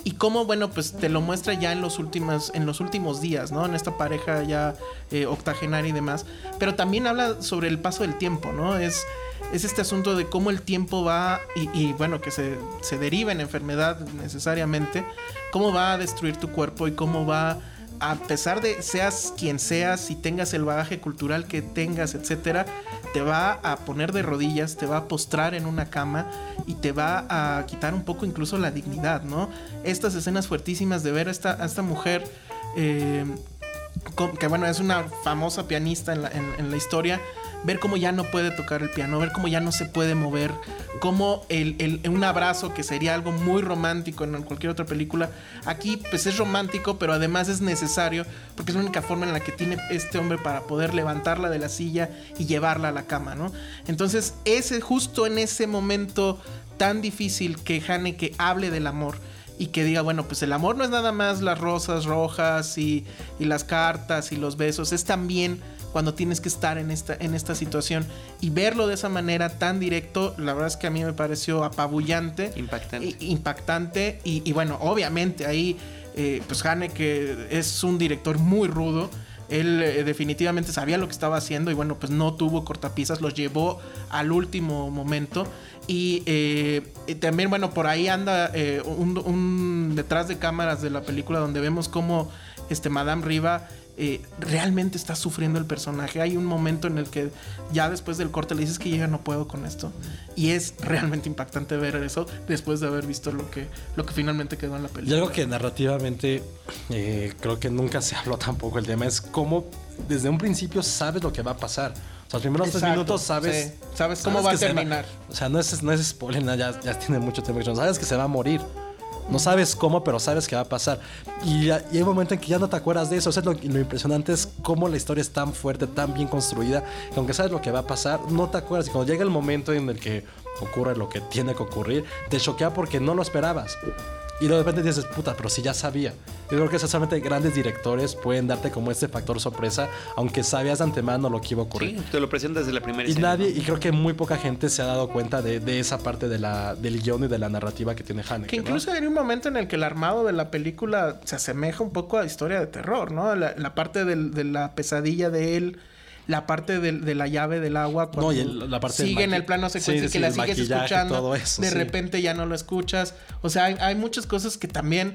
Y cómo, bueno, pues te lo muestra ya en los últimos, en los últimos días, ¿no? En esta pareja ya eh, octogenaria y demás. Pero también habla sobre el paso del tiempo, ¿no? Es es este asunto de cómo el tiempo va y, bueno, que se, se, deriva en enfermedad necesariamente, cómo va a destruir tu cuerpo y cómo va, a pesar de seas quien seas y tengas el bagaje cultural que tengas, etcétera, te va a poner de rodillas, te va a postrar en una cama y te va a quitar un poco incluso la dignidad, ¿no? Estas escenas fuertísimas de ver a esta, esta mujer. Eh, que bueno, es una famosa pianista en la, en la historia, ver cómo ya no puede tocar el piano, ver cómo ya no se puede mover, cómo el, un abrazo que sería algo muy romántico en cualquier otra película, aquí pues es romántico, pero además es necesario porque es la única forma en la que tiene este hombre para poder levantarla de la silla y llevarla a la cama, ¿no? Entonces, ese justo en ese momento tan difícil que que hable del amor y que diga, bueno, pues el amor no es nada más las rosas rojas y, y las cartas y los besos, es también cuando tienes que estar en esta, en esta situación. Y verlo de esa manera tan directo, la verdad es que a mí me pareció apabullante. Impactante. impactante. Y, bueno, obviamente ahí, eh, pues Hane, que es un director muy rudo. Él eh, definitivamente sabía lo que estaba haciendo y bueno, pues no tuvo cortapisas, los llevó al último momento. Y, eh, también, bueno, por ahí anda un, un, detrás de cámaras de la película donde vemos cómo este, Madame Riva eh, realmente está sufriendo el personaje. Hay un momento en el que ya después del corte le dices que llega no puedo con esto. Y es realmente impactante ver eso después de haber visto lo que, lo que finalmente quedó en la película. Y algo que narrativamente eh, creo que nunca se habló tampoco el tema es cómo desde un principio sabes lo que va a pasar. O sea, los primeros tres Exacto, minutos sabes. sí. Sabes cómo va a terminar. o sea, no es, no es spoiler, ya, ya tiene mucho tiempo. Sabes que se va a morir. No sabes cómo, pero sabes que va a pasar. Y, y hay un momento en que ya no te acuerdas de eso. O sea, lo, lo impresionante es cómo la historia es tan fuerte, tan bien construida, que aunque sabes lo que va a pasar, no te acuerdas. Y cuando llega el momento en el que ocurre lo que tiene que ocurrir, te choquea porque no lo esperabas. Y de repente dices, puta, pero si ya sabía. Yo creo que solamente grandes directores pueden darte como este factor sorpresa, aunque sabías de antemano lo que iba a ocurrir. Sí, te lo presentas desde la primera Y escena. nadie, y creo que muy poca gente se ha dado cuenta de, de esa parte de la, del guion y de la narrativa que tiene Haneke. Que ¿no? incluso hay un momento en el que el armado de la película se asemeja un poco a historia de terror, ¿no? La, la parte del- de la pesadilla de él, la parte del- de, la llave del agua, cuando No, y el- la parte sigue en el plano secuencia Sí, que la sigues escuchando, todo eso, de sí. repente ya no lo escuchas. O sea, hay, hay muchas cosas que también...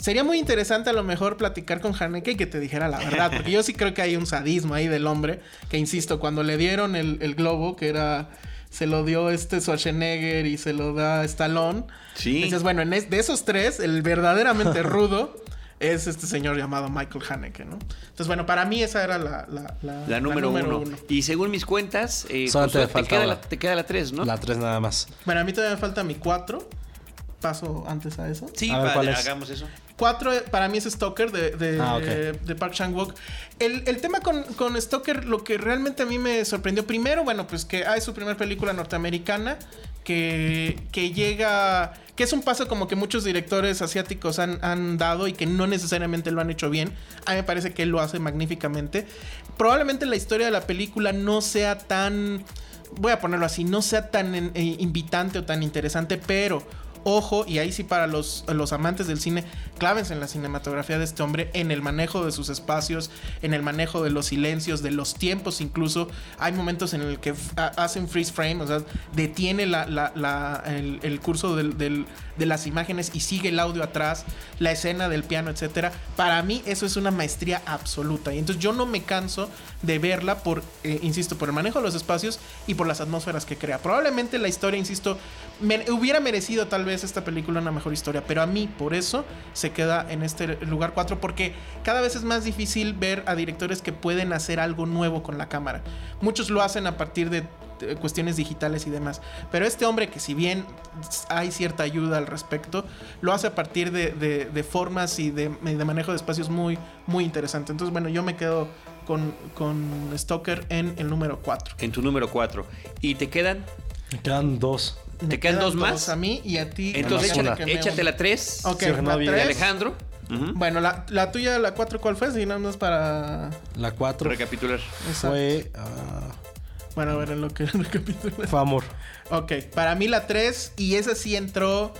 Sería muy interesante a lo mejor platicar con Haneke y que te dijera la verdad, porque yo sí creo que hay un sadismo ahí del hombre, que insisto, cuando le dieron el, el globo, que era se lo dio este Schwarzenegger y se lo da Stallone. Sí. Dices, bueno, en es- de esos tres, el verdaderamente rudo es este señor llamado Michael Haneke, ¿no? Entonces, bueno, para mí esa era la, la, la- La número, uno. Y según mis cuentas, eh, Solo te te, falta queda la, te queda la 3, ¿no? La 3 nada más. Bueno, a mí todavía me falta mi 4. Paso antes a eso. Sí, A ver, pa- ¿cuál es? hagamos eso. 4 para mí es Stoker de, de, Ah, de Park Chan-wook. El, el tema con, con Stoker, lo que realmente a mí me sorprendió, primero, bueno, pues que hay su primera película norteamericana que, que llega, que es un paso como que muchos directores asiáticos han, han dado y que no necesariamente lo han hecho bien. A mí me parece que él lo hace magníficamente. Probablemente la historia de la película no sea tan, voy a ponerlo así, no sea tan eh, invitante o tan interesante, pero Ojo, y ahí sí para los, los amantes del cine, clávense en la cinematografía de este hombre, en el manejo de sus espacios, en el manejo de los silencios, de los tiempos incluso. Hay momentos en el que hacen freeze frame, o sea, detiene la, la- el, curso de las imágenes y sigue el audio atrás, la escena del piano, etcétera. Para mí eso es una maestría absoluta. Y entonces yo no me canso de verla por, eh, insisto, por el manejo de los espacios y por las atmósferas que crea. Probablemente la historia, insisto, me- hubiera merecido tal vez esta película una mejor historia, pero a mí por eso se queda en este lugar 4 porque cada vez es más difícil ver a directores que pueden hacer algo nuevo con la cámara. Muchos lo hacen a partir de cuestiones digitales y demás, pero este hombre que si bien hay cierta ayuda al respecto, lo hace a partir de, de- de formas y de, de manejo de espacios muy, muy interesante. Entonces, bueno, yo me quedo con, con Stoker en el número 4. En tu número 4. ¿Y te quedan? Me quedan dos. ¿Te quedan dos más? A mí y a ti. Entonces échate, échate la 3 Ok, Sí, la vi- de tres. Alejandro. Bueno, la, la tuya, la 4, ¿cuál fue? Si no es para. La 4 Recapitular. Exacto. fue, ah, Bueno, a ver en lo que recapitula. fue amor. Ok, para mí la 3, y esa sí entró.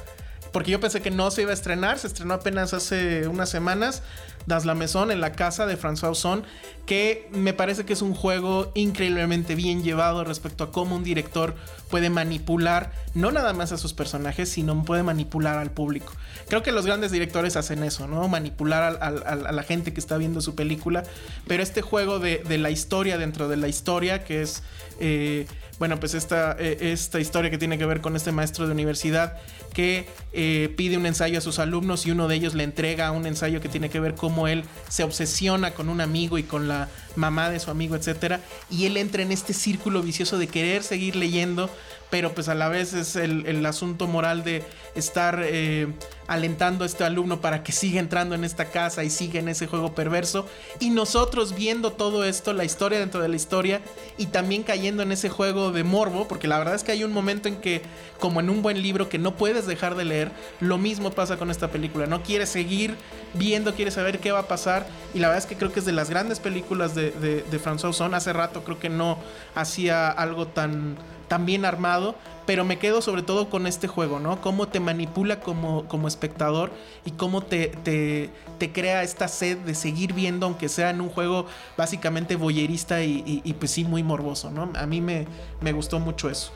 Porque yo pensé que no se iba a estrenar, se estrenó apenas hace unas semanas. Das la Maison en la casa de François Ozon, que me parece que es un juego increíblemente bien llevado respecto a cómo un director puede manipular no nada más a sus personajes, sino puede manipular al público. Creo que los grandes directores hacen eso, ¿no? Manipular a la gente que está viendo su película, pero este juego de, de la historia dentro de la historia, que es, eh, bueno, pues esta, eh, esta historia que tiene que ver con este maestro de universidad que eh, pide un ensayo a sus alumnos y uno de ellos le entrega un ensayo que tiene que ver cómo él se obsesiona con un amigo y con la mamá de su amigo, etcétera, y él entra en este círculo vicioso de querer seguir leyendo, pero pues a la vez es el, asunto moral de estar eh, alentando a este alumno para que siga entrando en esta casa y siga en ese juego perverso, y nosotros viendo todo esto, la historia dentro de la historia, y también cayendo en ese juego de morbo, porque la verdad es que hay un momento en que, como en un buen libro que no puedes dejar de leer, lo mismo pasa con esta película, no quieres seguir viendo, quieres saber qué va a pasar, y la verdad es que creo que es de las grandes películas de, de, de François Ozon, hace rato creo que no hacía algo tan, tan bien armado, pero me quedo sobre todo con este juego, ¿no? Cómo te manipula como, como espectador y cómo te, te, te crea esta sed de seguir viendo, aunque sea en un juego básicamente boyerista y, y- y, pues sí, muy morboso, ¿no? A mí me, me gustó mucho eso.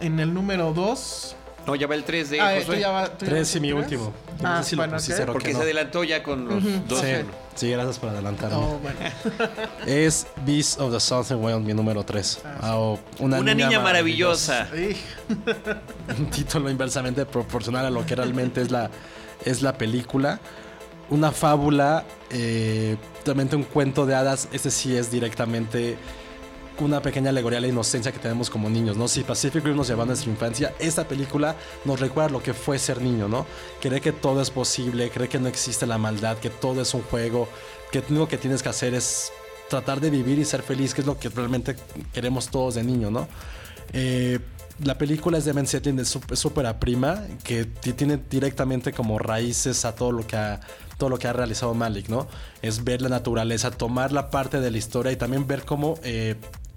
En el número 2... No, ya va el 3 de Ah, Josué. esto ya va... ¿tú ya Tres vas y mi último. Ah, No sé si bueno, puse ok. cero Porque que se adelantó ya con los dos. Sí. Sí, gracias por adelantarme. Oh, bueno. Es Beast of the Southern Wild, mi número 3. una, Una niña maravillosa. Ij, un título inversamente proporcional a lo que realmente es la, es la película. Una fábula, eh, realmente un cuento de hadas. Ese sí es directamente una pequeña alegoría a la inocencia que tenemos como niños, ¿no? Si Pacific Rim nos lleva a nuestra infancia, esta película nos recuerda lo que fue ser niño, ¿no? Cree que todo es posible, cree que no existe la maldad, que todo es un juego, que lo único que tienes que hacer es tratar de vivir y ser feliz, que es lo que realmente queremos todos de niño, ¿no? Eh, la película es de Ben Setlin de súper prima, que tiene directamente como raíces a todo lo que ha todo lo que ha realizado Malik, ¿no? Es ver la naturaleza, tomar la parte de la historia y también ver cómo eh,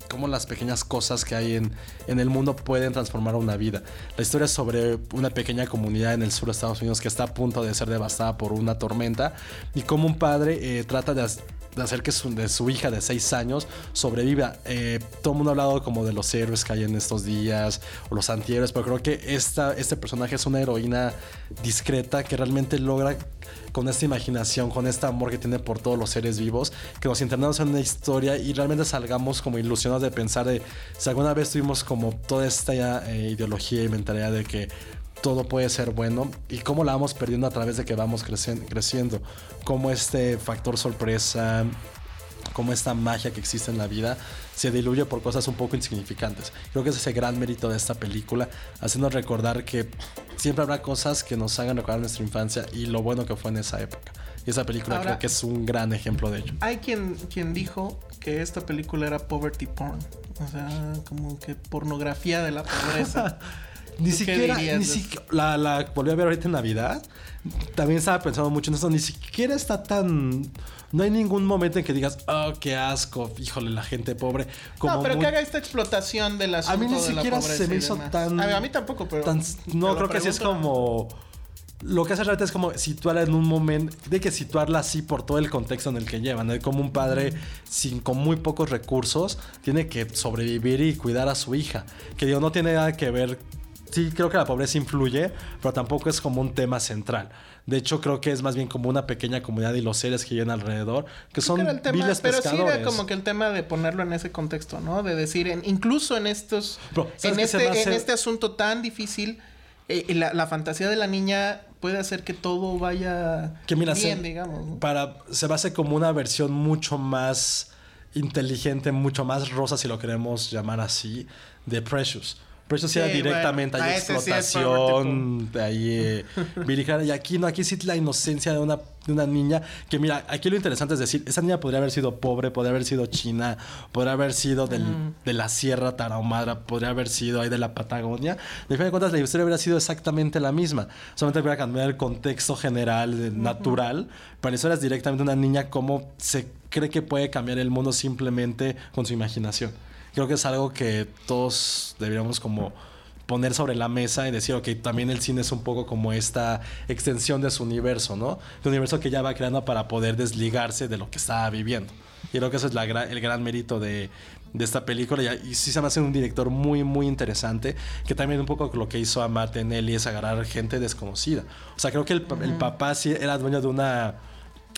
cómo las pequeñas cosas que hay en, en, el mundo pueden transformar una vida. La historia es sobre una pequeña comunidad en el sur de Estados Unidos que está a punto de ser devastada por una tormenta y cómo un padre eh, trata de, hacer que su, hija de 6 años sobreviva. Eh, todo el mundo ha hablado como de los héroes que hay en estos días o los antihéroes, pero creo que esta, este personaje es una heroína discreta que realmente logra con esta imaginación, con este amor que tiene por todos los seres vivos, que nos internamos en una historia y realmente salgamos como ilusionados de pensar de si alguna vez tuvimos como toda esta eh, ideología y mentalidad de que todo puede ser bueno y cómo la vamos perdiendo a través de que vamos creciendo, como este factor sorpresa, como esta magia que existe en la vida se diluye por cosas un poco insignificantes. Creo que ese es el gran mérito de esta película, haciendo recordar que siempre habrá cosas que nos hagan recordar nuestra infancia y lo bueno que fue en esa época. Y esa película creo que es un gran ejemplo de ello. Hay quien, quien dijo que esta película era poverty porn, o sea, como que pornografía de la pobreza. Ni siquiera, ni siquiera la, la volví a ver ahorita en Navidad. También estaba pensando mucho en eso. Ni siquiera está tan. No hay ningún momento en que digas, oh, qué asco, híjole, la gente pobre. Como no, pero que haga esta explotación de las A mí ni siquiera se me hizo tan. A mí, tampoco, pero. no, creo que sí es como. Lo que hace realmente es como situarla en un momento, de que situarla así por todo el contexto en el que llevan, ¿no? como un padre sin, con muy pocos recursos tiene que sobrevivir y cuidar a su hija, que digo, no tiene nada que ver sí creo que la pobreza influye, pero tampoco es como un tema central. De hecho, creo que es más bien como una pequeña comunidad y los seres que viven alrededor, que son el tema, Pero sí era como que el tema de ponerlo en ese contexto, ¿no? De decir, incluso en estos... en, este, en este asunto tan difícil, eh, la, fantasía de la niña puede hacer que todo vaya bien, digamos. Para, se va a hacer como una versión mucho más inteligente, mucho más rosa, si lo queremos llamar así, de Precious. Pero eso sí, era directamente, hay explotación, ahí eh, Y aquí no, aquí sí la inocencia de una, de una niña. Que mira, aquí lo interesante es decir, esa niña podría haber sido pobre, podría haber sido china, podría haber sido del, de la Sierra Tarahumara, podría haber sido ahí de la Patagonia. De fin de cuentas, la historia hubiera sido exactamente la misma. Solamente hubiera cambiado el contexto general, natural. Pero eso era directamente una niña como se cree que puede cambiar el mundo simplemente con su imaginación creo que es algo que todos deberíamos como poner sobre la mesa y decir, ok, también el cine es un poco como esta extensión de su universo, ¿no? De universo que ya va creando para poder desligarse de lo que está viviendo. Y creo que ese es la el gran mérito de, de esta película. Y, sí se me hace un director muy, muy interesante. Que también un poco lo que hizo a Martinelli es agarrar gente desconocida. O sea, creo que el, el papá sí era dueño de una,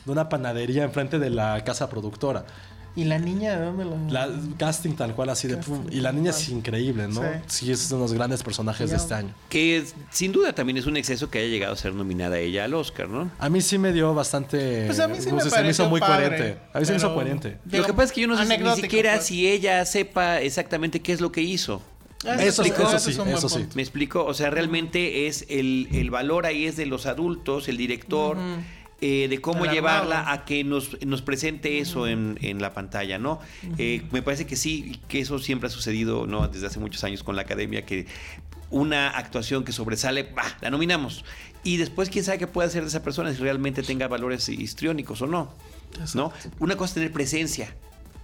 de una panadería enfrente de la casa productora. ¿Y la niña de dónde la.? La casting tal cual así de. Y la niña es increíble, ¿no? Sí. es uno de los grandes personajes de este año. Que sin duda también es un exceso que haya llegado a ser nominada ella al Oscar, ¿no? A mí sí me dio bastante. Pues a mí sí me, se me hizo muy coherente. A mí sí me hizo coherente. Lo que pasa es que yo no sé ni siquiera pues. si ella sepa exactamente qué es lo que hizo. Ah, ¿Me eso, eso, sí, eso sí. Me explico, o sea, realmente es el, el, valor ahí es de los adultos, el director. Eh, de cómo llevarla a que nos, nos presente eso en, en, la pantalla, ¿no? Eh, me parece que sí, que eso siempre ha sucedido, ¿no? Desde hace muchos años con la academia, que una actuación que sobresale, bah, la nominamos. Y después, quién sabe qué puede hacer de esa persona, si realmente tenga valores histriónicos o no. ¿no? Una cosa es tener presencia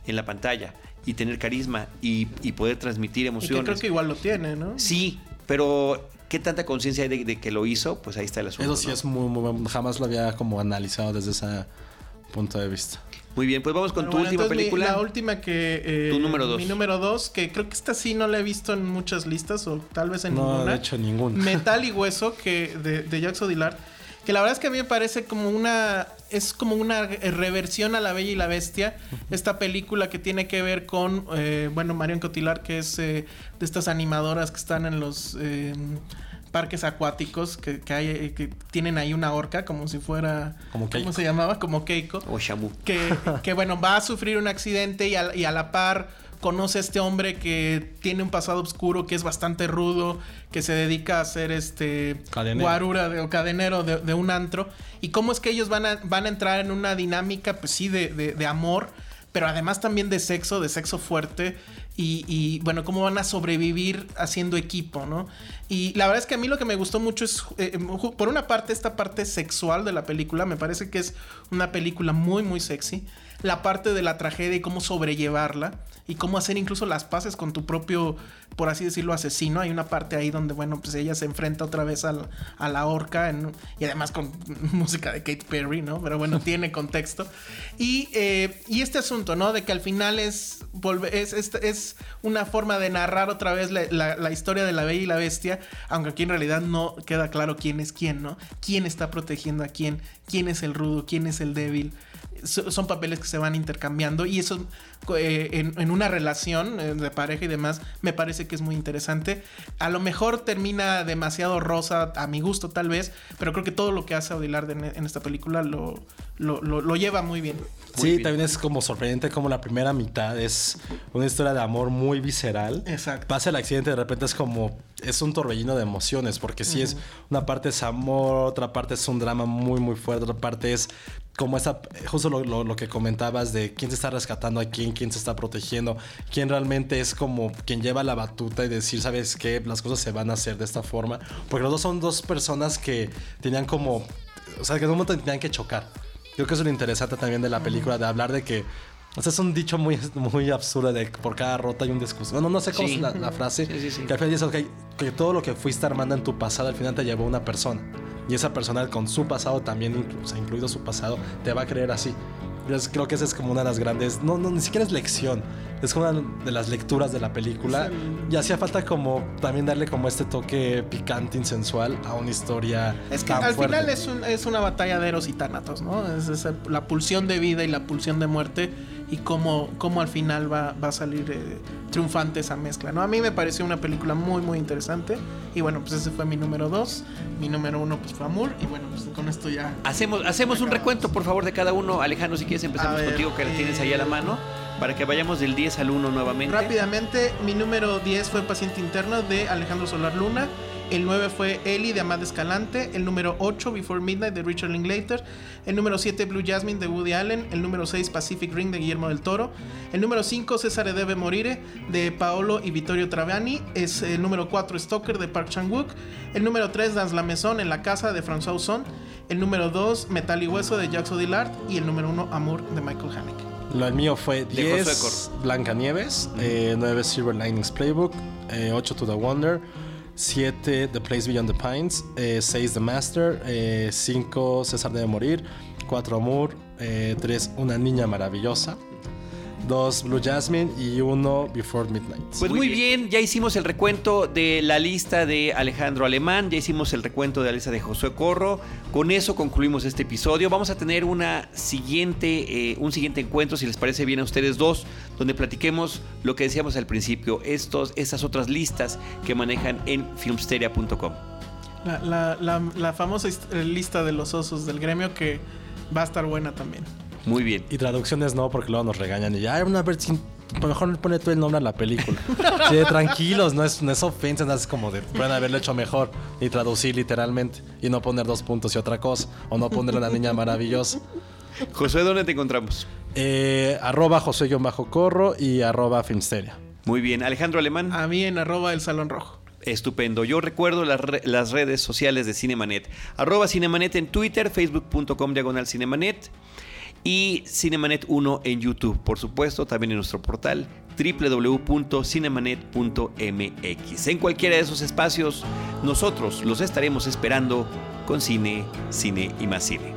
en la pantalla y tener carisma y, y poder transmitir emociones. Y creo que igual lo tiene, ¿no? Sí, pero qué tanta conciencia hay de, que lo hizo, pues ahí está el asunto. Eso sí es muy, muy, jamás lo había como analizado desde ese punto de vista. Muy bien, pues vamos con tu última película. la última que... Eh, tu número dos. Mi número dos, que creo que esta sí no la he visto en muchas listas o tal vez en ninguna. No, de hecho ninguna. Metal y Hueso, que de, de Jacques Odilar. Que la verdad es que a mí me parece como una es como una reversión a La Bella y la Bestia. Esta película que tiene que ver con, eh, bueno, Marion Cotilar, que es eh, de estas animadoras que están en los eh, parques acuáticos, que, hay, que tienen ahí una orca, como si fuera, como ¿cómo se llamaba? Como Keiko. O Shamu. Que, que, bueno, va a sufrir un accidente y a, y a la par conoce a este hombre que tiene un pasado oscuro, que es bastante rudo, que se dedica a ser este guarura de, o cadenero de, un antro. Y cómo es que ellos van a, van a entrar en una dinámica, pues sí, de, de amor, pero además también de sexo, de sexo fuerte y, bueno, cómo van a sobrevivir haciendo equipo, ¿no? Y la verdad es que a mí lo que me gustó mucho es, eh, por una parte, esta parte sexual de la película, me parece que es una película muy, muy sexy. La parte de la tragedia y cómo sobrellevarla y cómo hacer incluso las paces con tu propio, por así decirlo, asesino. Hay una parte ahí donde, bueno, pues ella se enfrenta otra vez a la, horca y además con música de Kate Perry, ¿no? Pero bueno, tiene contexto. Y, eh, y, este asunto, ¿no? De que al final es, es, es, es una forma de narrar otra vez la, la, historia de la Bella y la Bestia, aunque aquí en realidad no queda claro quién es quién, ¿no? ¿Quién está protegiendo a quién? ¿Quién es el rudo? ¿Quién es el débil? Son papeles que se van intercambiando y eso eh, en, una relación eh, de pareja y demás me parece que es muy interesante. A lo mejor termina demasiado rosa a mi gusto tal vez, pero creo que todo lo que hace Odilar en esta película lo, lo, lleva muy bien. sí, también es como sorprendente como la primera mitad es una historia de amor muy visceral. Exacto. Pasa el accidente de repente es como es un torbellino de emociones porque si es una parte es amor, otra parte es un drama muy muy fuerte, otra parte es como esa, justo lo, que comentabas de quién se está rescatando a quién, quién se está protegiendo, quién realmente es como quien lleva la batuta y decir, ¿sabes qué? Las cosas se van a hacer de esta forma. Porque los dos son dos personas que tenían como, o sea, que en un momento tenían que chocar. Creo que eso es lo interesante también de la película, de hablar de que o sea, es un dicho muy, muy absurdo de por cada rota hay un discusión. No, no sé cómo es la, frase. que al final dice okay, que todo lo que fuiste armando en tu pasado al final te llevó una persona. Y esa persona con su pasado también, o sea, incluido su pasado, te va a creer así. Yo creo que esa es como una de las grandes, no, no, ni siquiera es lección, es una de las lecturas de la película. Y hacía falta como también darle como este toque picante, insensual a una historia. Es que al final es, es, una batalla de Eros y Tánatos, ¿no? Es, la pulsión de vida y la pulsión de muerte y cómo, cómo al final va, va a salir eh, triunfante esa mezcla, ¿no? A mí me pareció una película muy, muy interesante. Y bueno, pues ese fue mi número dos. Mi número uno pues fue Amor. Y bueno, pues con esto ya... Hacemos, hacemos un recuento, por favor, de cada uno. Alejandro, si quieres empezamos contigo, que la tienes ahí a la eh, mano. Para que vayamos del 10 al 1 nuevamente. Rápidamente, mi número 10 fue Paciente Interno de Alejandro Solar Luna. El 9 fue Ellie de Amad Escalante. El número 8, Before Midnight de Richard Linklater. El número 7, Blue Jasmine de Woody Allen. El número 6, Pacific Ring de Guillermo del Toro. El número 5, César debe morire de Paolo y Vittorio Traviani. Es el número 4, Stalker de Park Chan-wook. El número 3, Dans la Maison en la casa de François Ozon. El número 2, Metal y Hueso de Jacques Dillard. Y el número 1, Amour de Michael Haneke. Lo mío fue 10 Blancanieves, 9 eh, Silver Linings Playbook, 8 eh, To The Wonder, 7 The Place Beyond the Pines, 6 eh, The Master, 5 eh, César debe morir, 4 Amor, 3 eh, Una niña maravillosa, dos Blue Jasmine y uno Before Midnight. Pues muy bien, ya hicimos el recuento de la lista de Alejandro Alemán, ya hicimos el recuento de la lista de Josué Corro. Con eso concluimos este episodio. Vamos a tener una siguiente, eh, un siguiente encuentro, si les parece bien a ustedes dos, donde platiquemos lo que decíamos al principio, estos, estas otras listas que manejan en filmsteria.com. La, la famosa lista de los osos del gremio que va a estar buena también. Muy bien. Y traducciones no, porque luego nos regañan y ya, una vez mejor pone tú el nombre a la película. sí, tranquilos, no es, no es ofensa, no es como de pueden haberlo hecho mejor y traducir literalmente y no poner dos puntos y otra cosa o no poner una niña maravillosa. José, ¿dónde te encontramos? Eh, arroba José-Corro y arroba Filmsteria. Muy bien. Alejandro Alemán. A mí en arroba El Salón Rojo. Estupendo. Yo recuerdo las, las redes sociales de Cinemanet. Arroba Cinemanet en Twitter, facebook.com diagonal Cinemanet y Cinemanet 1 en YouTube, por supuesto, también en nuestro portal www.cinemanet.mx. En cualquiera de esos espacios, nosotros los estaremos esperando con cine, cine y más cine.